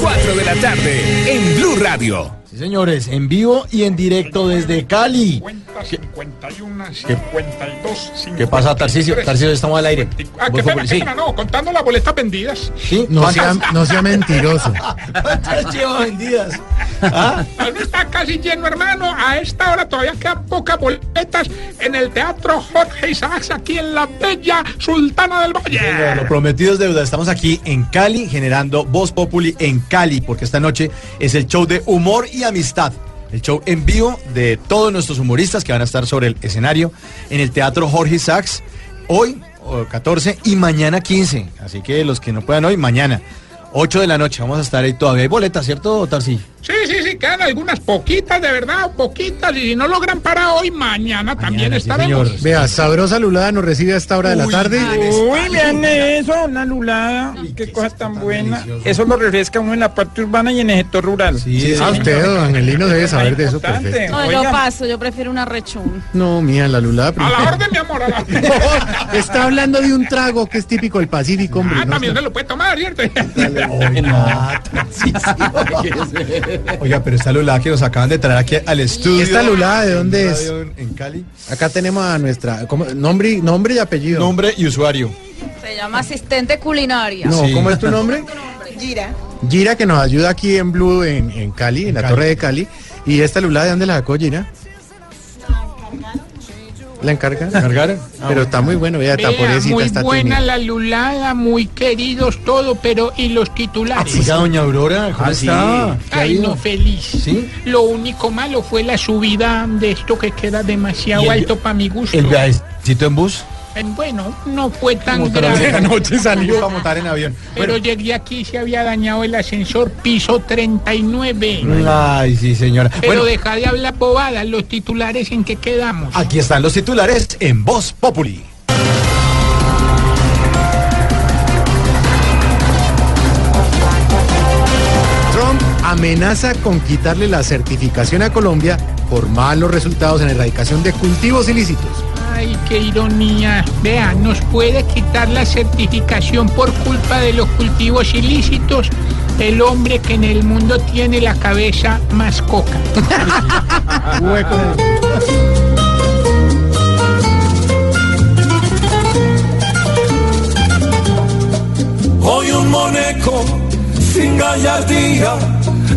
4 de la tarde, en Blue Radio. Sí, señores, en vivo y en directo desde Cali. 50, 51, 52, ¿Qué pasa, Tarcisio? Tarcisio, estamos al aire. Ah, qué pena, qué no, contando las boletas vendidas. ¿Sí? No sea, ¿Cuántas- no sea mentiroso. ¿Cuántas lleva vendidas? ¿Ah? Está casi lleno, hermano. A esta hora todavía quedan pocas boletas en el Teatro Jorge Isaacs, aquí en la bella Sultana del Bueno, Valle. Lo prometido es deuda. Estamos aquí en Cali generando Voz Populi en Cali, porque esta noche es el show de humor y amistad. El show en vivo de todos nuestros humoristas que van a estar sobre el escenario en el Teatro Jorge Sachs hoy o 14 y mañana 15. Así que los que no puedan hoy, mañana 8 de la noche vamos a estar ahí todavía. Hay boletas, ¿cierto, Tarsi? Sí, sí, sí, quedan algunas poquitas, de verdad, poquitas. Y si no logran para hoy, mañana, también sí, estaremos. señor. Vea, Sabrosa Lulada nos recibe a esta hora de la Uy, tarde. Uy, vean eso, una lulada. Qué cosa tan buena. delicioso. Eso lo refresca uno en la parte urbana y en el sector rural. Sí, Ah, usted, don Angelino, debe saber de eso perfecto. No, yo paso, yo prefiero una rechón. No, mía, la Lulada A la primero. orden, mi amor. A la... Está hablando de un trago que es típico del Pacífico, hombre. Ah, ¿no? también se lo puede tomar, ¿cierto? Oiga, Tarcisio. Oiga, pero esta lulada que nos acaban de traer aquí al estudio. ¿Esta lulada de dónde en es? En Cali. Acá tenemos a nuestra ¿cómo? nombre, nombre y apellido. Nombre y usuario. Se llama asistente culinaria. No, Sí. ¿cómo es tu nombre? Gira. Gira, que nos ayuda aquí en Blue, en, en Cali, en la Cali. Torre de Cali. ¿Y esta Lulada de dónde la sacó, Gira? ¿La encarga? ¿Cargaron? Pero está muy bueno, vea, está muy está buena tímida. la lulada, muy queridos todo, pero ¿y los titulares? Oiga, doña Aurora, ¿cómo Ah, está? sí. ¿Qué ha Ay, no, feliz. ¿Sí? Lo único malo fue la subida de esto que queda demasiado ¿Y el- alto para mi gusto. ¿El viajecito en bus? Bueno, no fue tan vez grave. anoche salió para montar en avión. Pero llegué aquí y se había dañado el ascensor piso 39. Ay, sí, señora. Pero Bueno, deja de hablar bobadas, los titulares en que quedamos. aquí están los titulares en Voz Populi. Trump amenaza con quitarle la certificación a Colombia por malos resultados en la erradicación de cultivos ilícitos. Ay, qué ironía. Vea, nos puede quitar la certificación por culpa de los cultivos ilícitos el hombre que en el mundo tiene la cabeza más coca. Hoy un moneco sin gallardía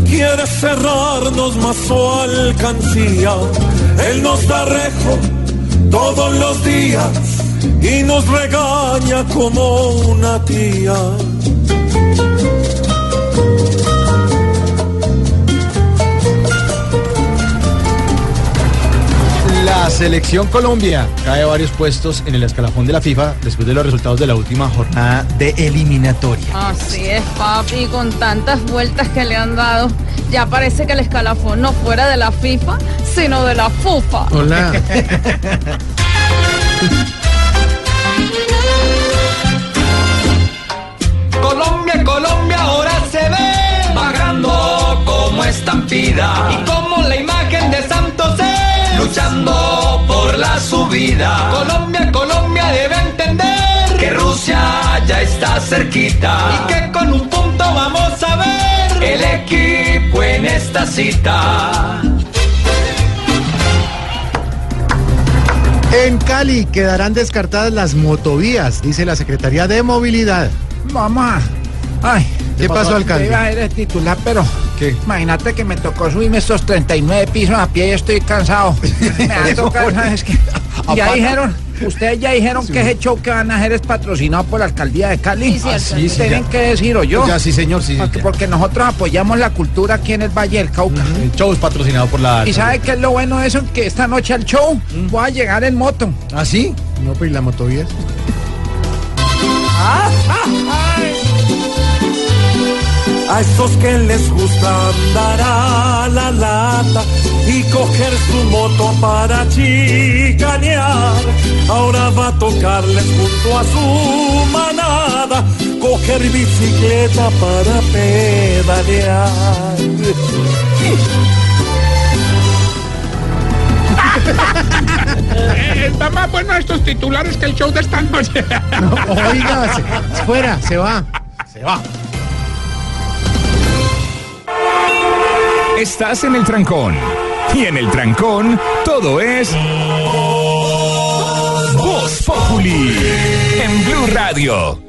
quiere cerrarnos más su alcancía. Él nos da rejo todos los días y nos regaña como una tía. La selección Colombia cae varios puestos en el escalafón de la FIFA después de los resultados de la última jornada de eliminatoria. Así es, papi, con tantas vueltas que le han dado, ya parece que el escalafón no fuera de la FIFA, sino de la FUFA. Hola. Colombia, Colombia ahora se ve Vagando como estampida. y como la imagen de Santos es Luchando por la subida. Colombia, Colombia debe entender Que Rusia ya está cerquita. y que con un punto vamos a ver El equipo en esta cita. En Cali quedarán descartadas las motovías, dice la Secretaría de Movilidad. Mamá, ay, ¿Qué pasó, alcalde? Iba a ir a titular, pero ¿Qué? imagínate que me tocó subirme estos 39 pisos a pie y estoy cansado. Me va a tocar, ¿sabes qué? Ya dijeron, ustedes ya dijeron que ese show que van a hacer es patrocinado por la alcaldía de Cali. Sí, sí, Ah, sí, sí, Tienen ya. que decir, o yo. Ya, sí, señor, sí. Porque, nosotros apoyamos la cultura aquí en el Valle del Cauca. El show es patrocinado por la. ¿Y sabe qué es lo bueno de eso? Que esta noche al show voy a llegar en moto. ¿Ah, sí? No, pero ¿y la motovía? A estos que les gusta andar a la lata y coger su moto para chicanear. Ahora va a tocarles junto a su manada coger bicicleta para pedalear. Eh, está más bueno estos titulares que el show de esta noche. Oiga, se- fuera, se va. Se va. Estás en el trancón. Y en el trancón, todo es. Voz Populi. En Blue Radio.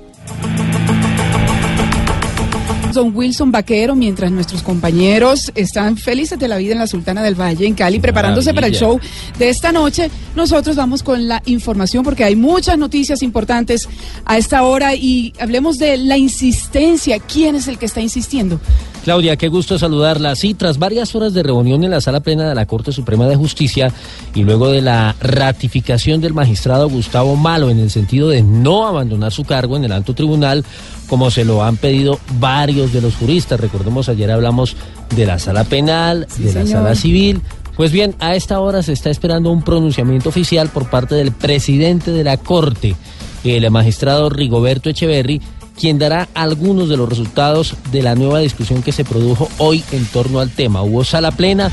Don Wilson Vaquero, mientras nuestros compañeros están felices de la vida en la Sultana del Valle, en Cali, preparándose para el show de esta noche, nosotros vamos con la información porque hay muchas noticias importantes a esta hora y hablemos de la insistencia. ¿Quién es el que está insistiendo? Claudia, qué gusto saludarla. Sí, tras varias horas de reunión en la sala plena de la Corte Suprema de Justicia y luego de la ratificación del magistrado Gustavo Malo en el sentido de no abandonar su cargo en el alto tribunal, como se lo han pedido varios de los juristas. Recordemos, ayer hablamos de la sala penal, Sí, de la sala civil. Pues bien, a esta hora se está esperando un pronunciamiento oficial por parte del presidente de la Corte, el magistrado Rigoberto Echeverry, quien dará algunos de los resultados de la nueva discusión que se produjo hoy en torno al tema. Hubo sala plena,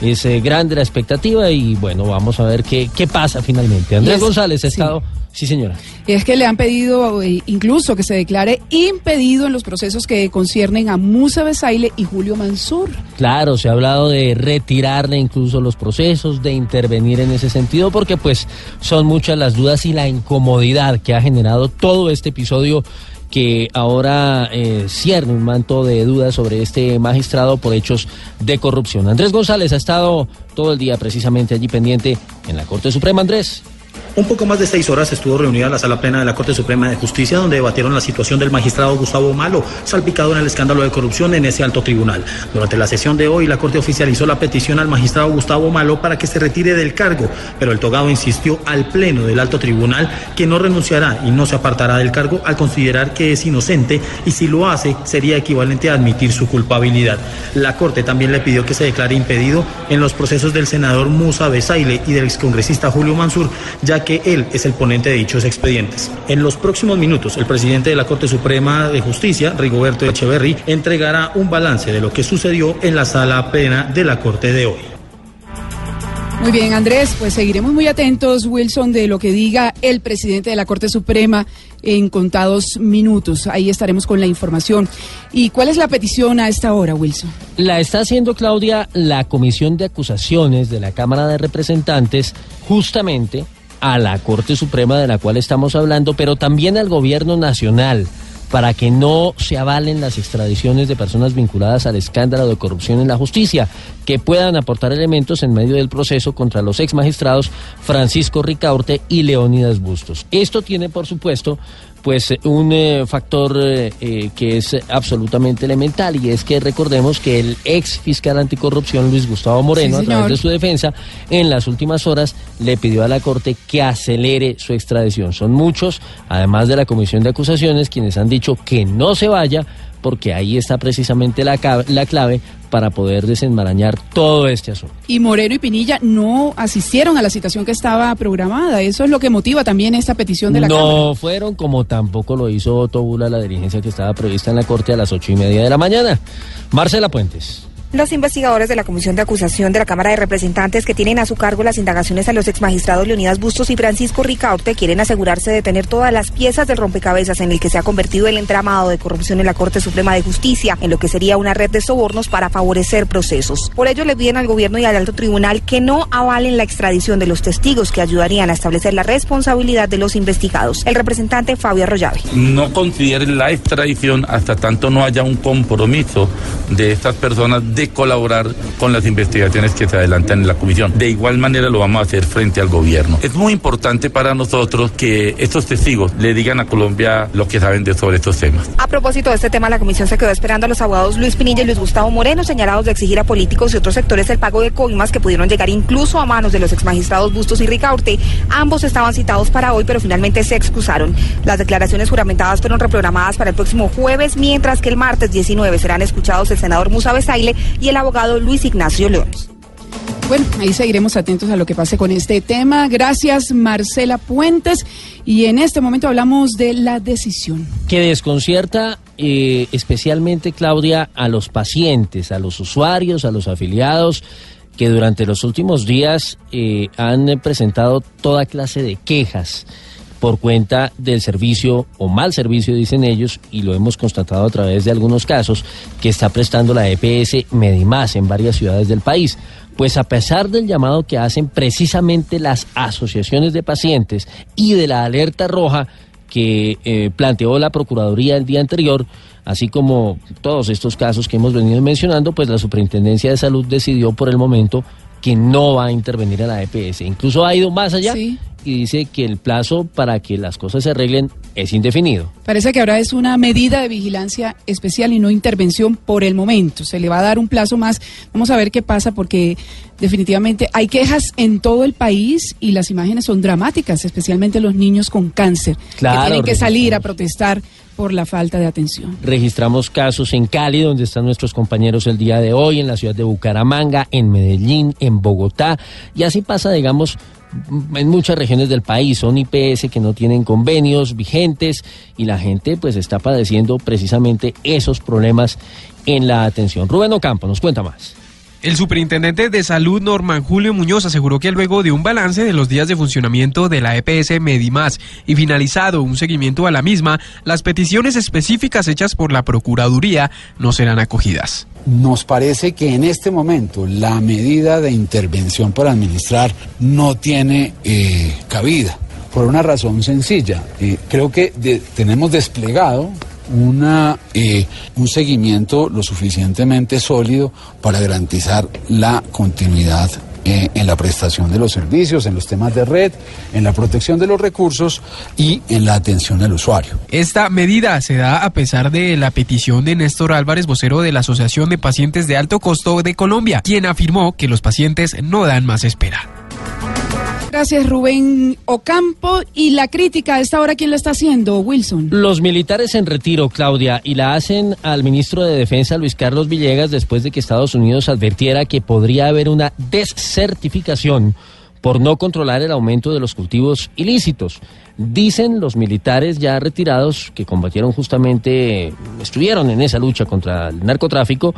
es eh, grande la expectativa y bueno, vamos a ver qué, qué pasa finalmente. Andrés es- González ha estado... Sí, señora. Es que le han pedido eh, incluso que se declare impedido en los procesos que conciernen a Musa Besaile y Julio Mansur. Claro, se ha hablado de retirarle incluso los procesos, de intervenir en ese sentido, porque pues son muchas las dudas y la incomodidad que ha generado todo este episodio que ahora eh, cierne un manto de dudas sobre este magistrado por hechos de corrupción. Andrés González ha estado todo el día precisamente allí pendiente en la Corte Suprema. Andrés. Un poco más de seis horas estuvo reunida la sala plena de la Corte Suprema de Justicia, donde debatieron la situación del magistrado Gustavo Malo, salpicado en el escándalo de corrupción en ese alto tribunal. Durante la sesión de hoy, la Corte oficializó la petición al magistrado Gustavo Malo para que se retire del cargo, pero el togado insistió al Pleno del alto tribunal que no renunciará y no se apartará del cargo al considerar que es inocente y si lo hace sería equivalente a admitir su culpabilidad. La Corte también le pidió que se declare impedido en los procesos del senador Musa Besaile y del excongresista Julio Mansur, ya que él es el ponente de dichos expedientes. En los próximos minutos, el presidente de la Corte Suprema de Justicia, Rigoberto Echeverry, entregará un balance de lo que sucedió en la sala plena de la Corte de hoy. Muy bien, Andrés, pues seguiremos muy atentos, Wilson, de lo que diga el presidente de la Corte Suprema en contados minutos. Ahí estaremos con la información. ¿Y cuál es la petición a esta hora, Wilson? La está haciendo Claudia la Comisión de Acusaciones de la Cámara de Representantes justamente a la Corte Suprema de la cual estamos hablando, pero también al Gobierno Nacional para que no se avalen las extradiciones de personas vinculadas al escándalo de corrupción en la justicia, que puedan aportar elementos en medio del proceso contra los ex magistrados Francisco Ricaurte y Leónidas Bustos. Esto tiene, por supuesto, pues un eh, factor eh, eh, que es absolutamente elemental y es que recordemos que el ex fiscal anticorrupción Luis Gustavo Moreno, Sí, a través de su defensa, en las últimas horas le pidió a la Corte que acelere su extradición. Son muchos, además de la Comisión de Acusaciones, quienes han dicho que no se vaya porque ahí está precisamente la, la clave para poder desenmarañar todo este asunto. Y Moreno y Pinilla no asistieron a la citación que estaba programada. Eso es lo que motiva también esta petición de la no Cámara. fueron como tampoco lo hizo Otto Bula, la dirigencia que estaba prevista en la Corte a las ocho y media de la mañana. Marcela Puentes. Los investigadores de la Comisión de Acusación de la Cámara de Representantes que tienen a su cargo las indagaciones a los exmagistrados Leonidas Bustos y Francisco Ricaurte quieren asegurarse de tener todas las piezas del rompecabezas en el que se ha convertido el entramado de corrupción en la Corte Suprema de Justicia, en lo que sería una red de sobornos para favorecer procesos. Por ello le piden al gobierno y al alto tribunal que no avalen la extradición de los testigos que ayudarían a establecer la responsabilidad de los investigados. El representante Fabio Arroyave. no consideren la extradición hasta tanto no haya un compromiso de estas personas de colaborar con las investigaciones que se adelantan en la comisión. De igual manera lo vamos a hacer frente al gobierno. Es muy importante para nosotros que estos testigos le digan a Colombia lo que saben de sobre estos temas. A propósito de este tema, la comisión se quedó esperando a los abogados Luis Pinilla y Luis Gustavo Moreno, señalados de exigir a políticos y otros sectores el pago de coimas que pudieron llegar incluso a manos de los exmagistrados Bustos y Ricaurte. Ambos estaban citados para hoy, pero finalmente se excusaron. Las declaraciones juramentadas fueron reprogramadas para el próximo jueves, mientras que el martes 19 serán escuchados el senador Musa Besaile y el abogado Luis Ignacio León. Bueno, ahí seguiremos atentos a lo que pase con este tema. Gracias, Marcela Puentes. Y en este momento hablamos de la decisión. Que desconcierta eh, especialmente, Claudia, a los pacientes, a los usuarios, a los afiliados que durante los últimos días eh, han presentado toda clase de quejas por cuenta del servicio o mal servicio, dicen ellos, y lo hemos constatado a través de algunos casos, que está prestando la EPS Medimás en varias ciudades del país. Pues a pesar del llamado que hacen precisamente las asociaciones de pacientes y de la alerta roja que eh, planteó la Procuraduría el día anterior, así como todos estos casos que hemos venido mencionando, pues la Superintendencia de Salud decidió por el momento que no va a intervenir a la EPS. Incluso ha ido más allá y dice que el plazo para que las cosas se arreglen es indefinido. Parece que ahora es una medida de vigilancia especial y no intervención por el momento. Se le va a dar un plazo más. Vamos a ver qué pasa porque definitivamente hay quejas en todo el país y las imágenes son dramáticas, especialmente los niños con cáncer Claro, que tienen que salir a protestar por la falta de atención. Registramos casos en Cali, donde están nuestros compañeros el día de hoy, en la ciudad de Bucaramanga, en Medellín, en Bogotá, y así pasa, digamos, en muchas regiones del país. Son IPS que no tienen convenios vigentes y la gente pues está padeciendo precisamente esos problemas en la atención. Rubén Ocampo nos cuenta más. El superintendente de salud Norman Julio Muñoz aseguró que luego de un balance de los días de funcionamiento de la EPS Medimás y finalizado un seguimiento a la misma, las peticiones específicas hechas por la Procuraduría no serán acogidas. Nos parece que en este momento la medida de intervención para administrar no tiene eh, cabida, por una razón sencilla. Eh, creo que tenemos desplegado una, eh, un seguimiento lo suficientemente sólido para garantizar la continuidad eh, en la prestación de los servicios, en los temas de red, en la protección de los recursos y en la atención al usuario. Esta medida se da a pesar de la petición de Néstor Álvarez, vocero de la Asociación de Pacientes de Alto Costo de Colombia, quien afirmó que los pacientes no dan más espera. Gracias, Rubén Ocampo. Y la crítica a esta hora, ¿quién la está haciendo, Wilson? Los militares en retiro, Claudia, y la hacen al ministro de Defensa, Luis Carlos Villegas, después de que Estados Unidos advirtiera que podría haber una desertificación por no controlar el aumento de los cultivos ilícitos. Dicen los militares ya retirados que combatieron justamente, estuvieron en esa lucha contra el narcotráfico,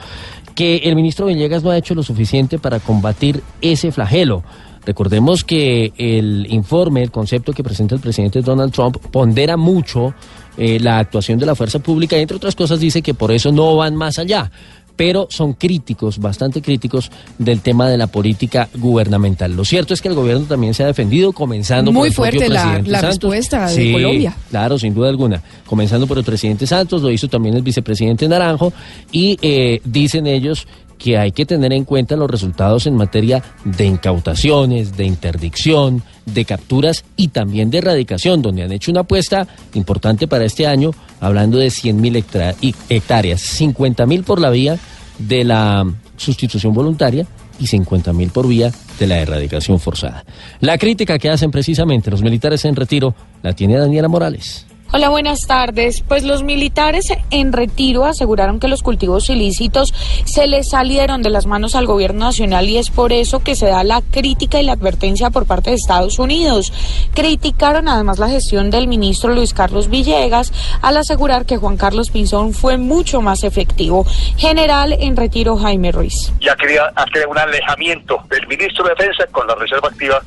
que el ministro Villegas no ha hecho lo suficiente para combatir ese flagelo. Recordemos que el informe, el concepto que presenta el presidente Donald Trump pondera mucho eh, la actuación de la fuerza pública y entre otras cosas dice que por eso no van más allá. Pero son críticos, bastante críticos del tema de la política gubernamental. Lo cierto es que el gobierno también se ha defendido, comenzando Muy por el propio fuerte la- presidente la Santos. respuesta de Sí, Colombia. Claro, sin duda alguna. Comenzando por el presidente Santos, lo hizo también el vicepresidente Naranjo y eh, dicen ellos que hay que tener en cuenta los resultados en materia de incautaciones, de interdicción, de capturas y también de erradicación, donde han hecho una apuesta importante para este año, hablando de 100 mil hectáreas, 50 mil por la vía de la sustitución voluntaria y 50 mil por vía de la erradicación forzada. La crítica que hacen precisamente los militares en retiro la tiene Daniela Morales. Hola, buenas tardes. Pues los militares en retiro aseguraron que los cultivos ilícitos se les salieron de las manos al gobierno nacional y es por eso que se da la crítica y la advertencia por parte de Estados Unidos. Criticaron además la gestión del ministro Luis Carlos Villegas al asegurar que Juan Carlos Pinzón fue mucho más efectivo. General en retiro Jaime Ruiz. ya quería hacer un alejamiento del ministro de Defensa con la reserva activa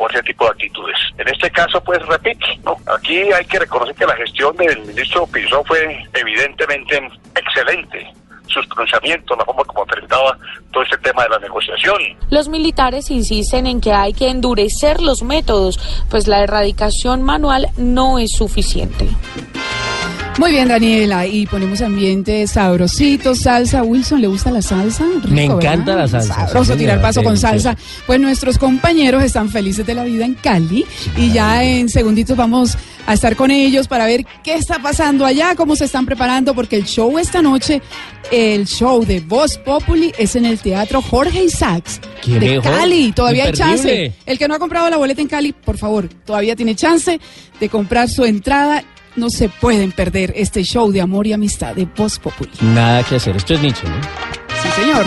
por ese tipo de actitudes. En este caso, pues repite, ¿no? Aquí hay que reconocer que la gestión del ministro Pinzón fue evidentemente excelente. Sus pronunciamientos, la forma como enfrentaba todo este tema de la negociación. Los militares insisten en que hay que endurecer los métodos, pues la erradicación manual no es suficiente. Muy bien, Daniela, y ponemos ambiente sabrosito, salsa. Wilson, ¿le gusta la salsa? Rico, Me encanta ¿verdad? la salsa, Sabroso tirar paso con salsa. Pues nuestros compañeros están felices de la vida en Cali y ya en segunditos vamos a estar con ellos para ver qué está pasando allá, cómo se están preparando, porque el show esta noche, el show de Voz Populi es en el Teatro Jorge Isaacs ¡Qué de mejor! Cali. Todavía hay chance. El que no ha comprado la boleta en Cali, por favor, todavía tiene chance de comprar su entrada. No se pueden perder este show de amor y amistad de Voz Populi. Nada que hacer. Esto es Nietzsche, ¿no? Sí, señor.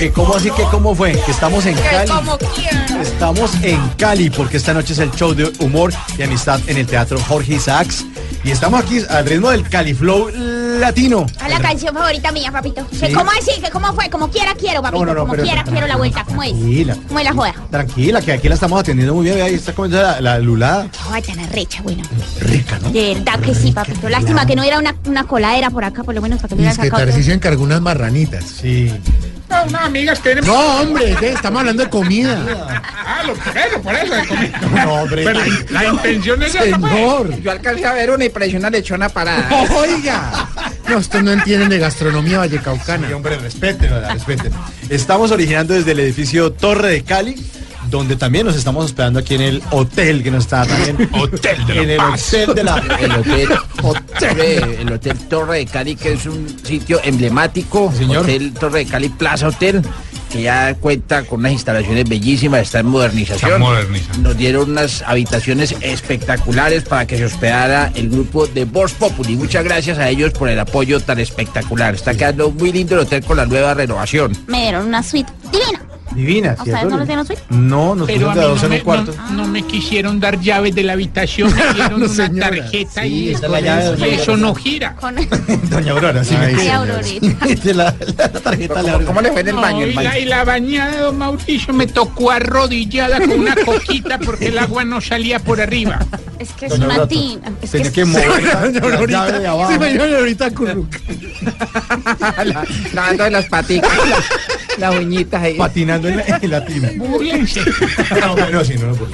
¿Que ¿Cómo así que cómo fue? Que estamos en Cali. Estamos en Cali porque esta noche es el show de humor y amistad en el Teatro Jorge Isaacs. Y estamos aquí al ritmo del Cali Flow latino. A la canción favorita mía, papito. Sí. ¿Que ¿Cómo así? ¿Que ¿Cómo fue? Como quiera quiero, papito. No, no, no, como quiera quiero la vuelta. ¿Cómo es? Tranquila. ¿Cómo es la joda? Tranquila, que aquí la estamos atendiendo muy bien. Ahí está comenzando la, la lulada. Ay, tan arrecha, bueno. Rica, ¿no? De verdad que sí, papito. Lástima que no era una, una coladera por acá, por lo menos para que Y hubieran es que sacado. Tarcisio encargó unas marranitas. Sí. No, no, amigas, tenemos. No, hombre, ¿qué? estamos hablando de comida. Ah, lo eso, por eso. de comida. No, hombre. Pero la intención es esa, pues. Señor. Yo alcancé a ver una y parecía una lechona parada. Oiga. No, ustedes no entienden de gastronomía vallecaucana. Sí, hombre, respeten, respeten. Estamos originando desde el edificio Torre de Cali, donde también nos estamos hospedando aquí en el hotel que nos está también. Hotel de la En el Paz. hotel de la. El hotel, Hombre, el hotel Torre de Cali, que es un sitio emblemático. señor. Hotel Torre de Cali Plaza Hotel, que ya cuenta con unas instalaciones bellísimas, está en modernización. Está modernizando. Nos dieron unas habitaciones espectaculares para que se hospedara el grupo de Voz Populi. Muchas gracias a ellos por el apoyo tan espectacular. Está quedando muy lindo el hotel con la nueva renovación. Me dieron una suite divina. Divina, ¿A ustedes no les dieron suite? No, nos Pero a mí no me, un cuarto. no- no me quisieron dar llaves de la habitación, me dieron No, una tarjeta Sí, y esa es la llave de y doña eso no gira. Con... Doña Aurora, sí. Ay, me- Aurorita. La, la- la tarjeta le ¿Cómo, cómo le fue en el No, baño? El y, baño? la, y la bañada de don Mauricio me tocó arrodillada con una coquita porque el agua no salía por arriba. Es que es Doña una tina. Es que Tenía es- que mover la, Doña la llave de Aurorita, abajo. sí, doña Aurorita Curruca. La- Lavando de las paticas, las uñitas ahí. Patinando en la, en la tina. Búrlense. No, hombre, no, sí, no, no puedo.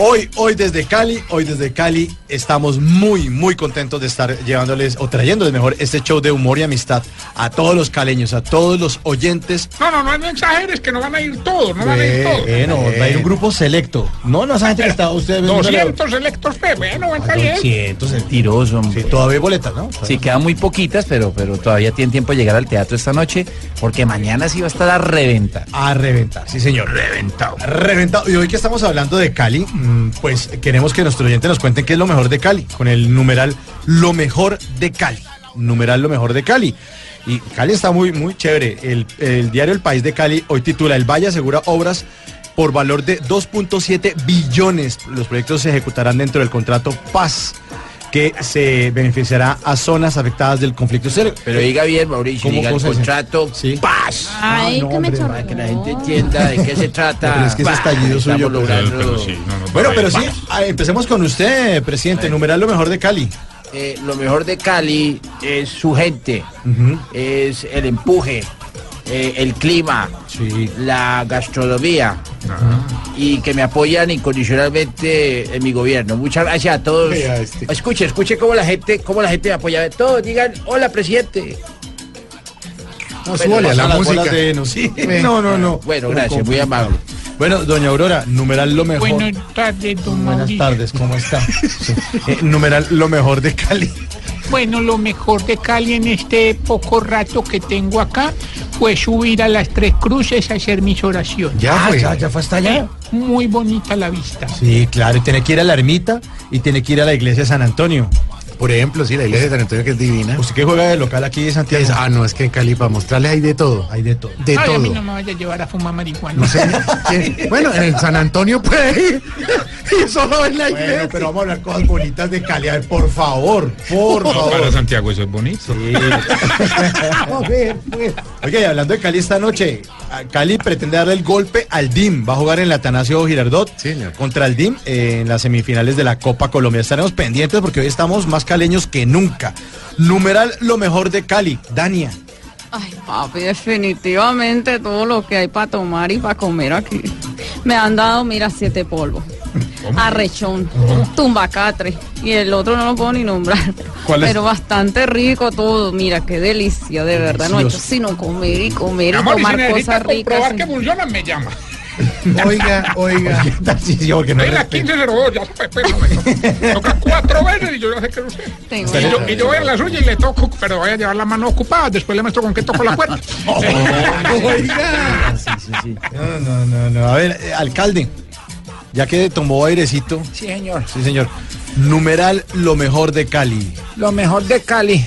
Hoy, hoy desde Cali, hoy desde Cali, estamos muy, muy contentos de estar llevándoles o trayéndoles mejor este show de humor y amistad a todos los caleños, a todos los oyentes. No, no, no, no exageres que no van a ir todos, no van a ir todos. Bueno, va a ir un grupo selecto. No, no, esa gente que está ustedes 200 electos, pe, bueno, está bien. 200, el Tiroso, Sí, todavía hay boletas, ¿no? Sí, quedan muy poquitas, pero, pero todavía tienen tiempo de llegar al teatro esta noche, porque mañana sí va a estar a reventa. A reventar, sí señor. Reventado. Reventado. Y hoy que estamos hablando de Cali, mm, pues queremos que nuestro oyente nos cuenten qué es lo mejor de Cali, con el numeral lo mejor de Cali. Numeral lo mejor de Cali. Y Cali está muy, muy chévere. El, el diario El País de Cali hoy titula El Valle asegura obras por valor de 2.7 billones. Los proyectos se ejecutarán dentro del contrato Paz que se beneficiará a zonas afectadas del conflicto. Pero diga bien, Mauricio, ¿Cómo diga el contrato paz. Ay, no, que me hombre. Para que la gente entienda de qué se trata. Pero es que ese estallido suyo, logrando, Bueno, pero sí, ah, empecemos con usted, presidente. Numeral lo mejor de Cali. eh, lo mejor de Cali es su gente, es el empuje, eh, el clima, Sí. la gastronomía y que me apoyan incondicionalmente en mi gobierno. Muchas gracias a todos. Este. Escuche, escuche cómo la gente, cómo la gente me apoya. Todos digan, hola presidente. No, súbale a la música. de heno, sí. No, no, no. Bueno, gracias, muy amable. Bueno, doña Aurora, numeral lo mejor. Buenas tardes, don Buenas Mauricio. tardes, ¿cómo está? Sí. Eh, numeral lo mejor de Cali. Bueno, lo mejor de Cali en este poco rato que tengo acá fue subir a las Tres Cruces a hacer mis oraciones. Ya fue. Ya, ya fue hasta allá. Muy bonita la vista. Sí, claro, y tiene que ir a la ermita y tiene que ir a la iglesia de San Antonio. Por ejemplo, sí, la iglesia de San Antonio que es divina. ¿Usted que juega de local aquí de Santiago? Es- ah, no, es que en Cali para mostrarles hay de todo. Hay de todo. De Ay, todo. a mí no me vaya a llevar a fumar marihuana. No sé, ¿quién? Bueno, en el San Antonio puede ir. Y solo en la Bueno, iglesia. pero vamos a hablar cosas bonitas de Cali. A ver, por favor, por favor. Para Santiago eso es bonito. Sí. a ver, pues. Oiga, y hablando de Cali esta noche, Cali pretende darle el golpe al DIM. Va a jugar en la Atanasio Girardot contra el DIM eh, en las semifinales de la Copa Colombia. Estaremos pendientes porque hoy estamos más caleños que nunca. Numeral lo mejor de Cali. Dania. Ay, papi, definitivamente todo lo que hay para tomar y para comer aquí. Me han dado, mira, siete polvos. Arrechón, tumbacatre. Y el otro no lo puedo ni nombrar. ¿Cuál es? Pero bastante rico todo. Mira, qué delicia, de verdad. No he hecho sino comer y comer y tomar cosas ricas. comprobar que funciona, me llama. Oiga, oiga. Porque no respeto. 1502, ya sabe, pues, no me toca cuatro veces y yo ya sé que es usted. Tengo Y yo, y yo voy a la suya y le toco, pero voy a llevar la mano ocupada. Después le muestro con qué toco la puerta. Oiga. No, no, no, no. A ver, eh, alcalde, ya que tomó airecito. Sí, señor. Sí, señor. Numeral lo mejor de Cali. Lo mejor de Cali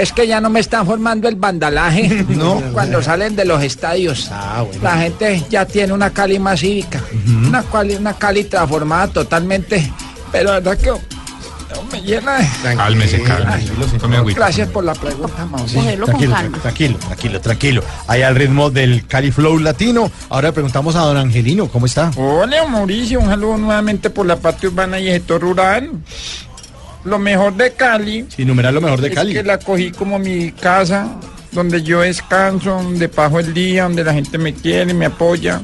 es que ya no me están formando el vandalaje No. cuando salen de los estadios. Ah, bueno. La gente ya tiene una Cali más cívica, una, Cali, una Cali transformada totalmente, pero la verdad que no me llena de... Cálmese, cálmese. Agüita. Gracias por la pregunta, con Tranquilo, tranquilo, tranquilo, tranquilo. Ahí al ritmo del Cali Flow latino. Ahora le preguntamos a don Angelino, ¿cómo está? Hola Mauricio, un saludo nuevamente por la parte urbana y el sector rural. Lo mejor de Cali Sí, numeral lo mejor de es Cali. que la cogí como mi casa, donde yo descanso, donde paso el día, donde la gente me quiere, me apoya.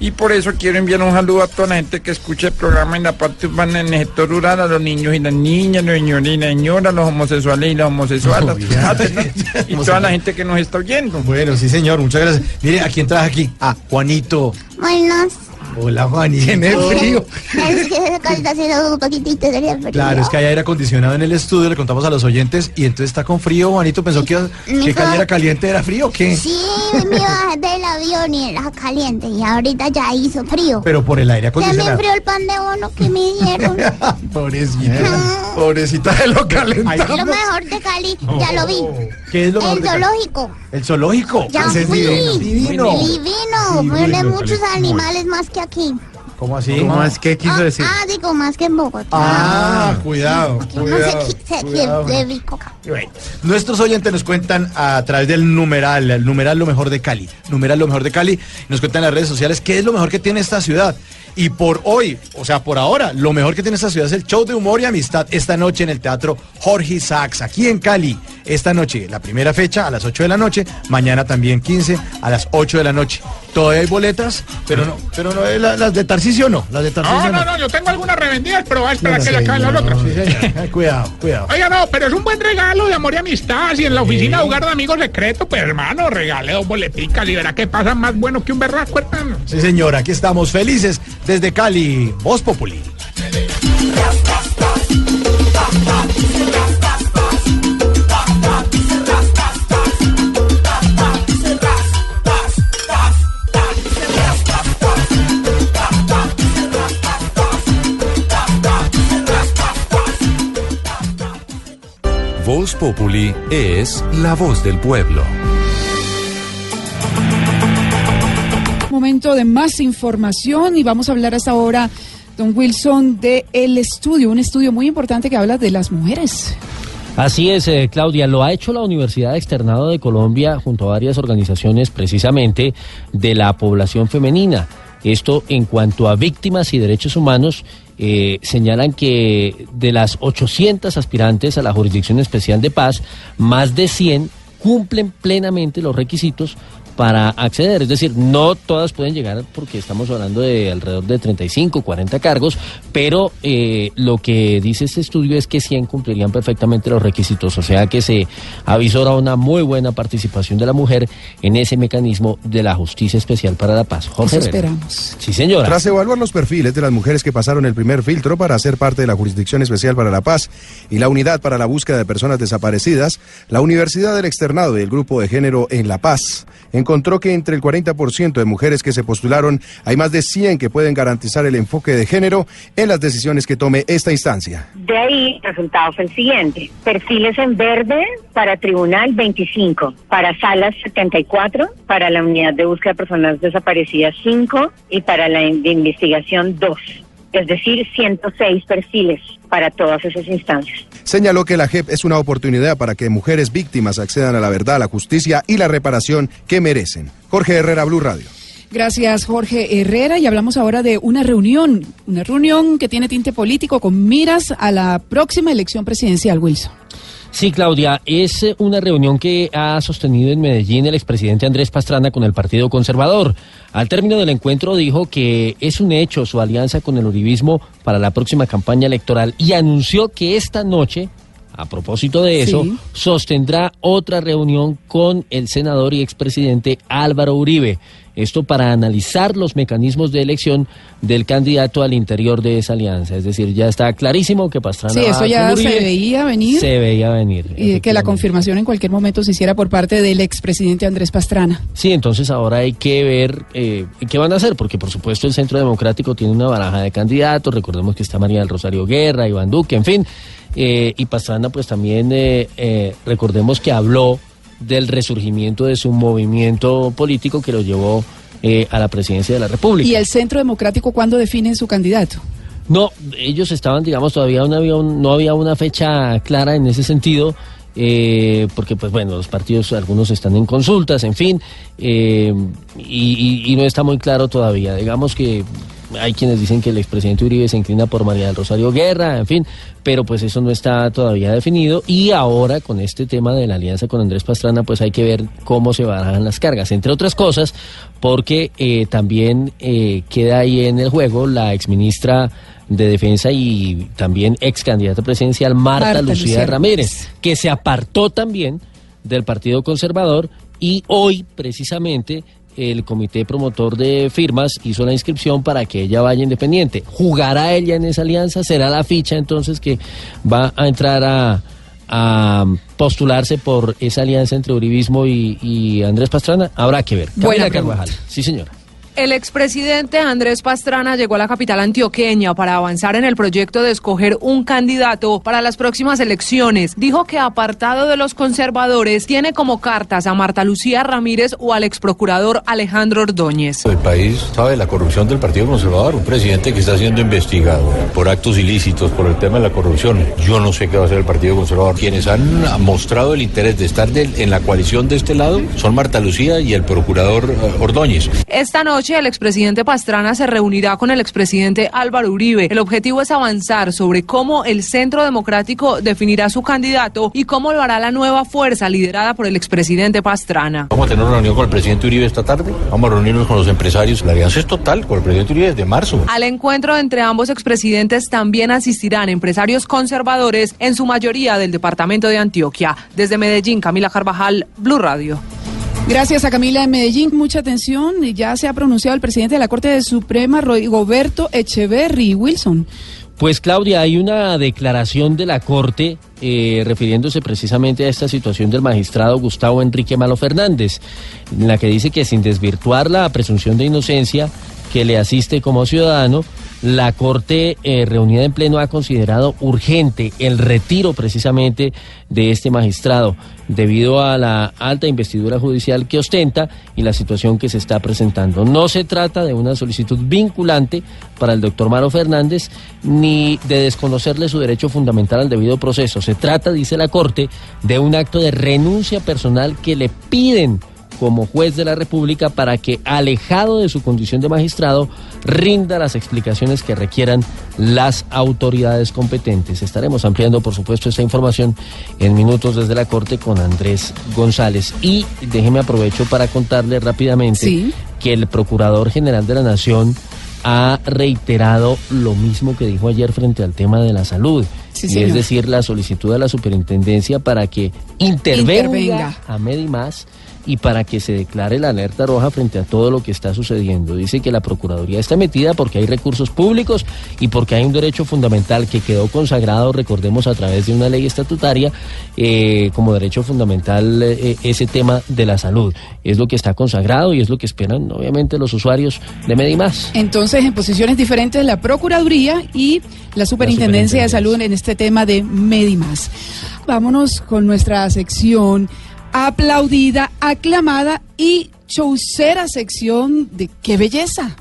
Y por eso quiero enviar un saludo a toda la gente que escucha el programa en la parte urbana, en el sector rural, a los niños y las niñas, los señores y las señoras, los homosexuales y las homosexuales, y toda la gente que nos está oyendo. Bueno, sí, señor, muchas gracias. Mire, ¿a quién traje aquí? Ah, Juanito. Buenos. Hola, Juanito. Tiene frío. Es que acá está haciendo un poquitito de frío. Claro, es que hay aire acondicionado en el estudio, le contamos a los oyentes, y entonces está con frío, Juanito, pensó que, que era caliente, ¿era frío o qué? Sí, me bajé del avión y era caliente y ahorita ya hizo frío. Pero por el aire acondicionado. enfrió el pan de bono que me dieron. Pobrecita, pobrecita de lo lo calentado. mejor de Cali, ya lo vi. ¿Qué es lo mejor El zoológico. El zoológico. Ya fui. divino. Divino. Tiene muchos animales más que aquí. ¿Cómo así? ¿Cómo es? ¿Qué quiso Ah, decir? ah, digo, más que en Bogotá. Ah, cuidado, se, cuidado, se. Bueno, nuestros oyentes nos cuentan a través del numeral, el numeral lo mejor de Cali, numeral lo mejor de Cali, nos cuentan en las redes sociales qué es lo mejor que tiene esta ciudad. Y por hoy, o sea, por ahora, lo mejor que tiene esta ciudad es el show de humor y amistad esta noche en el Teatro Jorge Sachs, aquí en Cali. Esta noche, la primera fecha a las 8 de la noche, mañana también 15 a las 8 de la noche. Todavía hay boletas, pero no, pero no, eh, la- las de Tarcisio no, las de Tarcisio No, no, no, yo tengo algunas revendidas, pero voy a esperar No, que le acaben las otras. sí, cuidado, cuidado. Oiga, no, pero es un buen regalo de amor y amistad. Si en la oficina jugar de amigos secretos, pues hermano, regale dos boleticas y verá que pasa más bueno que un berraco, hermano. Sí, señor, aquí estamos felices desde Cali, Voz Populi. Populi es la voz del pueblo. Momento de más información y vamos a hablar hasta ahora, don Wilson, de El Estudio, un estudio muy importante que habla de las mujeres. Así es, eh, Claudia, lo ha hecho la Universidad Externado de Colombia junto a varias organizaciones precisamente de la población femenina. Esto en cuanto a víctimas y derechos humanos, eh, señalan que de las 800 aspirantes a la Jurisdicción Especial de Paz, más de 100 cumplen plenamente los requisitos para acceder. Es decir, no todas pueden llegar porque estamos hablando de alrededor de 35, 40 cargos, pero eh, lo que dice este estudio es que 100 cumplirían perfectamente los requisitos. O sea que se avisora una muy buena participación de la mujer en ese mecanismo de la justicia especial para la paz. Jorge Eso Herrera. esperamos. Sí, señora. Tras evaluar los perfiles de las mujeres que pasaron el primer filtro para ser parte de la Jurisdicción Especial para la Paz y la Unidad para la Búsqueda de Personas Desaparecidas, la Universidad del Externado y el Grupo de Género en La Paz encontró que entre el 40% de mujeres que se postularon hay más de 100 que pueden garantizar el enfoque de género en las decisiones que tome esta instancia. De ahí, el resultado fue el siguiente. Perfiles en verde para tribunal 25, para salas 74, para la unidad de búsqueda de personas desaparecidas 5 y para la de investigación 2. Es decir, 106 perfiles para todas esas instancias. Señaló que la JEP es una oportunidad para que mujeres víctimas accedan a la verdad, la justicia y la reparación que merecen. Jorge Herrera, Blue Radio. Gracias, Jorge Herrera. Y hablamos ahora de una reunión, una reunión que tiene tinte político con miras a la próxima elección presidencial, Wilson. Sí, Claudia, es eh, una reunión que ha sostenido en Medellín el expresidente Andrés Pastrana con el Partido Conservador. Al término del encuentro dijo que es un hecho su alianza con el Uribismo para la próxima campaña electoral y anunció que esta noche, a propósito de eso, Sí. sostendrá otra reunión con el senador y expresidente Álvaro Uribe. Esto para analizar los mecanismos de elección del candidato al interior de esa alianza. Es decir, ya está clarísimo que Pastrana Sí, eso ya se veía venir. Se veía venir. Y que la confirmación en cualquier momento se hiciera por parte del expresidente Andrés Pastrana. Sí, entonces ahora hay que ver eh, qué van a hacer, porque por supuesto el Centro Democrático tiene una baraja de candidatos, recordemos que está María del Rosario Guerra, Iván Duque, en fin, eh, y Pastrana pues también eh, eh, recordemos que habló del resurgimiento de su movimiento político que lo llevó a la presidencia de la República. ¿Y el Centro Democrático cuándo define su candidato? No, ellos estaban, digamos, todavía no había, un- no había una fecha clara en ese sentido, eh, porque, pues bueno, los partidos, algunos están en consultas, en fin, eh, y, y- y no está muy claro todavía. Digamos que hay quienes dicen que el expresidente Uribe se inclina por María del Rosario Guerra, en fin, pero pues eso no está todavía definido. Y ahora, con este tema de la alianza con Andrés Pastrana, pues hay que ver cómo se barajan las cargas, entre otras cosas, porque eh, también eh, queda ahí en el juego la exministra de Defensa y también ex candidata presidencial Marta, Marta Lucía, Lucía Ramírez, que se apartó también del Partido Conservador y hoy precisamente el comité promotor de firmas hizo la inscripción para que ella vaya independiente. ¿Jugará ella en esa alianza? ¿Será la ficha entonces que va a entrar a, a postularse por esa alianza entre Uribismo y, y Andrés Pastrana? Habrá que ver. Buena. Carvajal. Sí, señora. El expresidente Andrés Pastrana llegó a la capital antioqueña para avanzar en el proyecto de escoger un candidato para las próximas elecciones. Dijo que apartado de los conservadores tiene como cartas a Marta Lucía Ramírez o al exprocurador Alejandro Ordóñez. El país sabe la corrupción del Partido Conservador, un presidente que está siendo investigado por actos ilícitos, por el tema de la corrupción. Yo no sé qué va a hacer el Partido Conservador. Quienes han mostrado el interés de estar en la coalición de este lado son Marta Lucía y el procurador eh, Ordóñez. Esta noche el expresidente Pastrana se reunirá con el expresidente Álvaro Uribe. El objetivo es avanzar sobre cómo el Centro Democrático definirá su candidato y cómo lo hará la nueva fuerza liderada por el expresidente Pastrana. Vamos a tener una reunión con el presidente Uribe esta tarde. Vamos a reunirnos con los empresarios. La alianza es total con el presidente Uribe desde marzo. Al encuentro entre ambos expresidentes también asistirán empresarios conservadores, en su mayoría del departamento de Antioquia. Desde Medellín, Camila Carvajal, Blue Radio. Gracias a Camila de Medellín. Mucha atención. Ya se ha pronunciado el presidente de la Corte Suprema, Roberto Echeverry Wilson. Pues Claudia, hay una declaración de la Corte eh, refiriéndose precisamente a esta situación del magistrado Gustavo Enrique Malo Fernández, en la que dice que sin desvirtuar la presunción de inocencia que le asiste como ciudadano, la Corte eh, reunida en pleno ha considerado urgente el retiro precisamente de este magistrado debido a la alta investidura judicial que ostenta y la situación que se está presentando. No se trata de una solicitud vinculante para el doctor Maro Fernández ni de desconocerle su derecho fundamental al debido proceso. Se trata, dice la Corte, de un acto de renuncia personal que le piden como juez de la República para que, alejado de su condición de magistrado, rinda las explicaciones que requieran las autoridades competentes. Estaremos ampliando, por supuesto, esta información en minutos desde la Corte con Andrés González. Y déjeme aprovecho para contarle rápidamente que el Procurador General de la Nación ha reiterado lo mismo que dijo ayer frente al tema de la salud. Sí, y señor. es decir, la solicitud de la superintendencia para que intervenga, Intervenga. a Medimás y para que se declare la alerta roja frente a todo lo que está sucediendo. Dice que la Procuraduría está metida porque hay recursos públicos y porque hay un derecho fundamental que quedó consagrado, recordemos, a través de una ley estatutaria eh, como derecho fundamental eh, ese tema de la salud. Es lo que está consagrado y es lo que esperan, obviamente, los usuarios de Medimás. Entonces, en posiciones diferentes, la Procuraduría y la Superintendencia de Salud en este tema de Medimás. Vámonos con nuestra sección aplaudida, aclamada y chaucera sección de qué belleza.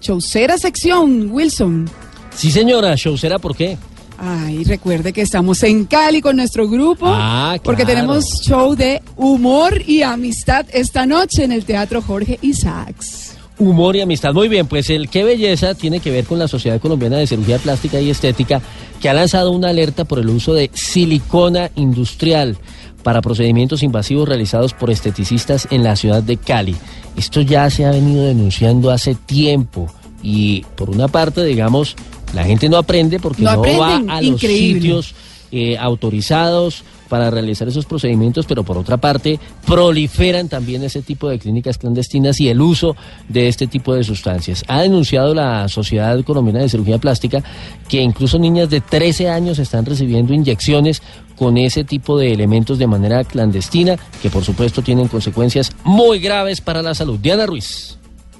Chaucera sección, Wilson. Sí, señora, Showcera, ¿por qué? Ay, recuerde que estamos en Cali con nuestro grupo. Ah, Porque claro. tenemos show de humor y amistad esta noche en el Teatro Jorge Isaacs. Humor y amistad. Muy bien, pues el qué belleza tiene que ver con la Sociedad Colombiana de Cirugía Plástica y Estética, que ha lanzado una alerta por el uso de silicona industrial para procedimientos invasivos realizados por esteticistas en la ciudad de Cali. Esto ya se ha venido denunciando hace tiempo y por una parte, digamos, la gente no aprende porque No no, aprenden, va a los increíble. sitios eh, autorizados para realizar esos procedimientos, pero por otra parte proliferan también ese tipo de clínicas clandestinas y el uso de este tipo de sustancias. Ha denunciado la Sociedad Colombiana de Cirugía Plástica que incluso niñas de 13 años están recibiendo inyecciones con ese tipo de elementos de manera clandestina, que por supuesto tienen consecuencias muy graves para la salud. Diana Ruiz.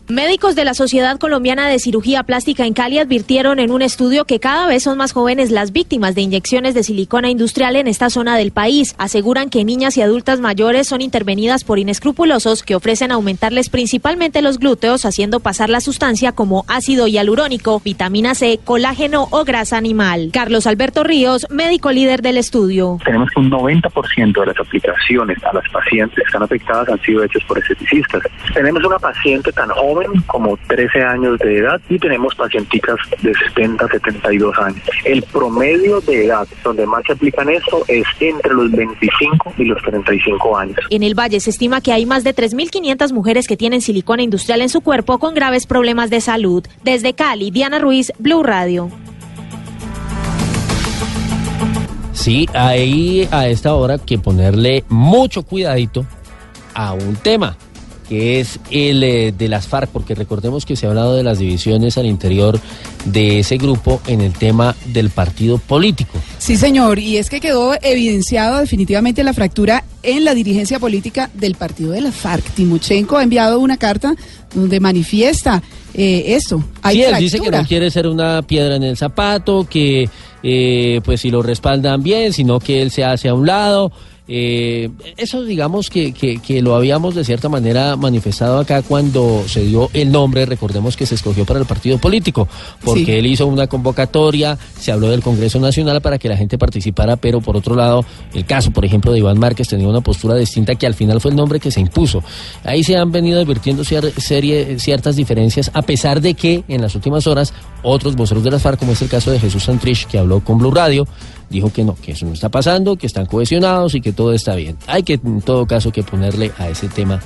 Médicos de la Sociedad Colombiana de Cirugía Plástica en Cali advirtieron en un estudio que cada vez son más jóvenes las víctimas de inyecciones de silicona industrial en esta zona del país. Aseguran que niñas y adultas mayores son intervenidas por inescrupulosos que ofrecen aumentarles principalmente los glúteos haciendo pasar la sustancia como ácido hialurónico, vitamina C, colágeno o grasa animal. Carlos Alberto Ríos, médico líder del estudio. Tenemos que un 90% de las aplicaciones a las pacientes que están afectadas han sido hechas por esteticistas. Tenemos una paciente tan joven como 13 años de edad y tenemos pacienticas de 70, 72 años. El promedio de edad donde más se aplican esto es entre los 25 y los 35 años. En el Valle se estima que hay más de 3.500 mujeres que tienen silicona industrial en su cuerpo con graves problemas de salud. Desde Cali, Diana Ruiz, Blue Radio. Sí, ahí a esta hora que ponerle mucho cuidadito a un tema, que es el eh, de las FARC, porque recordemos que se ha hablado de las divisiones al interior de ese grupo en el tema del partido político. Sí, señor, y es que quedó evidenciado definitivamente la fractura en la dirigencia política del partido de la FARC. Timochenko ha enviado una carta donde manifiesta eh, esto. Hay sí, él fractura. dice que no quiere ser una piedra en el zapato, que eh, pues si lo respaldan bien, sino que él se hace a un lado. Eh, eso digamos que, que, que lo habíamos de cierta manera manifestado acá cuando se dio el nombre, recordemos que se escogió para el partido político, porque Sí. él hizo una convocatoria, se habló del Congreso Nacional para que la gente participara, pero por otro lado, el caso, por ejemplo, de Iván Márquez tenía una postura distinta que al final fue el nombre que se impuso. Ahí se han venido advirtiendo cier- serie, ciertas diferencias, a pesar de que en las últimas horas otros voceros de las FARC, como es el caso de Jesús Santrich, que habló con Blue Radio, dijo que no, que eso no está pasando, que están cohesionados y que todo está bien. Hay que, en todo caso, que ponerle a ese tema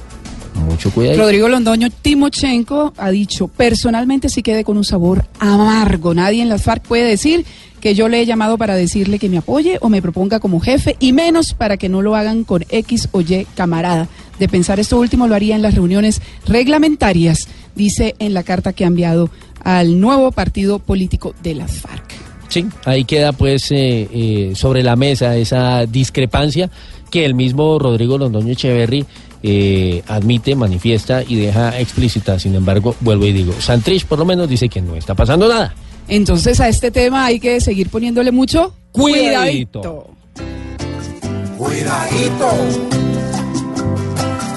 mucho cuidado. Rodrigo Londoño Timochenko ha dicho, personalmente sí quedé con un sabor amargo. Nadie en las FARC puede decir que yo le he llamado para decirle que me apoye o me proponga como jefe, y menos para que no lo hagan con X o Y camarada. De pensar esto último lo haría en las reuniones reglamentarias, dice en la carta que ha enviado al nuevo partido político de las FARC. Sí, ahí queda pues eh, eh, sobre la mesa esa discrepancia que el mismo Rodrigo Londoño Echeverry eh, admite, manifiesta y deja explícita. Sin embargo, vuelvo y digo, Santrich por lo menos dice que no está pasando nada. Entonces a este tema hay que seguir poniéndole mucho Cuidadito. Cuidadito,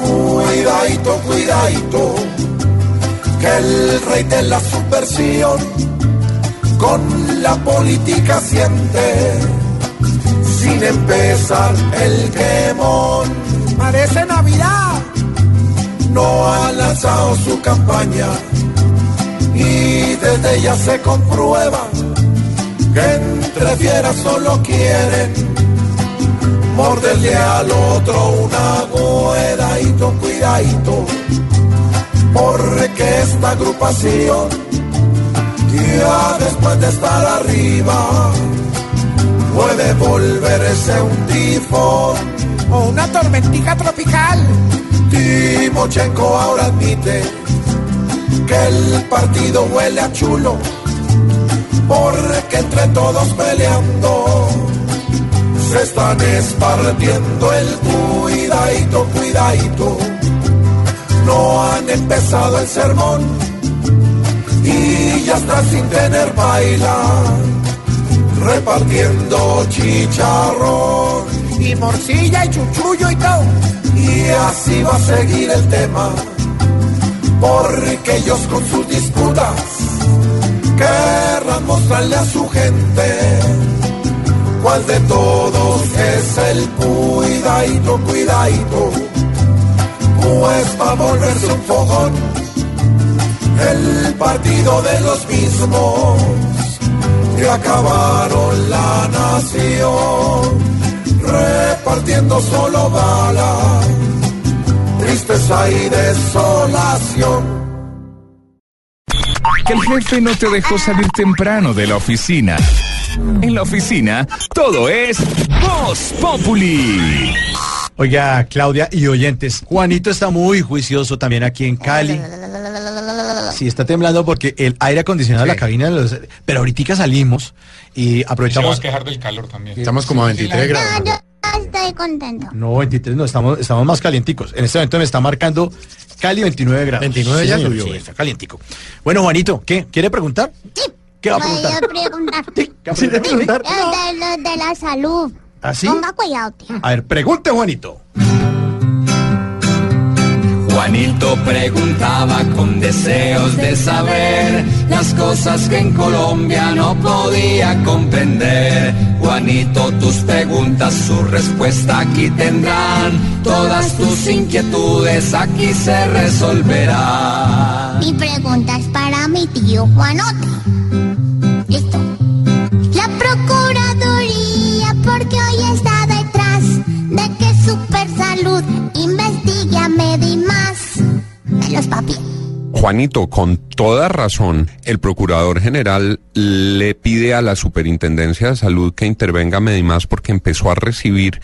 cuidadito, cuidadito, que el rey de la subversión con la política siente, sin empezar el quemón. Parece Navidad, no han lanzado su campaña y desde ya se comprueba que entre fieras solo quieren morderle al otro una cuidadito, cuidadito, porque esta agrupación ya después de estar arriba puede volverse un tifón O una tormentija tropical. Timochenko ahora admite que el partido huele a chulo, porque entre todos peleando se están espartiendo el cuidadito, cuidadito. No han empezado el sermón y ya está sin tener baila, repartiendo chicharrón. Y morcilla y chuchullo y todo. y así va a seguir el tema, porque ellos con sus disputas querrán mostrarle a su gente cuál de todos es el cuidadito, cuidadito, pues va a volverse un fogón el partido de los mismos que acabaron la nación repartiendo solo bala, tristeza y desolación. Que el jefe no te dejó salir temprano de la oficina. En la oficina, todo es Voz Populi. Oiga, Claudia y oyentes, Juanito está muy juicioso también aquí en Cali. Sí, está temblando porque el aire acondicionado de la cabina, de los- pero ahorita salimos y Se va aprovechamos. a quejar del calor también. Estamos como a 23 grados. No, yo estoy contento. No, 23 no, estamos, estamos más calienticos. En este momento me está marcando Cali 29 grados. 29 ya señor, subió, Sí, está calientico. Bueno, Juanito, ¿qué? ¿Quiere preguntar? Sí. ¿Qué va a preguntar? preguntar. ¿Qué va a preguntar? De, lo de la salud. ¿Ah, sí? Ponga cuidado, tío. A ver, pregunte, Juanito. Juanito preguntaba con deseos de saber las cosas que en Colombia no podía comprender. Juanito, tus preguntas, su respuesta aquí tendrán. Todas tus inquietudes aquí se resolverán. Mi pregunta es para mi tío Juanote. Listo. La Procuraduría, porque hoy está detrás de que Supersalud De los papiers. Juanito, con toda razón, el procurador general le pide a la Superintendencia de Salud que intervenga Medimás porque empezó a recibir,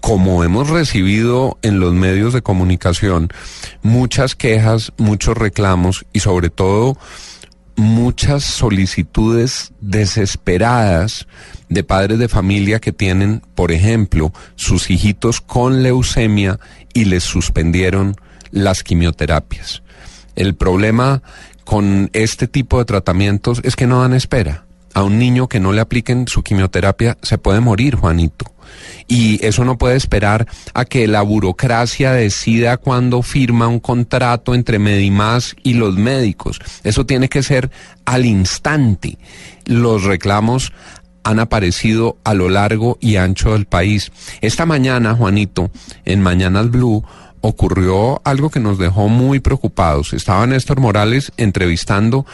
como hemos recibido en los medios de comunicación, muchas quejas, muchos reclamos y sobre todo muchas solicitudes desesperadas de padres de familia que tienen, por ejemplo, sus hijitos con leucemia y les suspendieron las quimioterapias. El problema con este tipo de tratamientos es que no dan espera. A un niño que no le apliquen su quimioterapia se puede morir, Juanito. Y eso no puede esperar a que la burocracia decida cuándo firma un contrato entre Medimás y los médicos. Eso tiene que ser al instante. Los reclamos han aparecido a lo largo y ancho del país. Esta mañana, Juanito, en Mañanas Blue, ocurrió algo que nos dejó muy preocupados. Estaba Néstor Morales entrevistando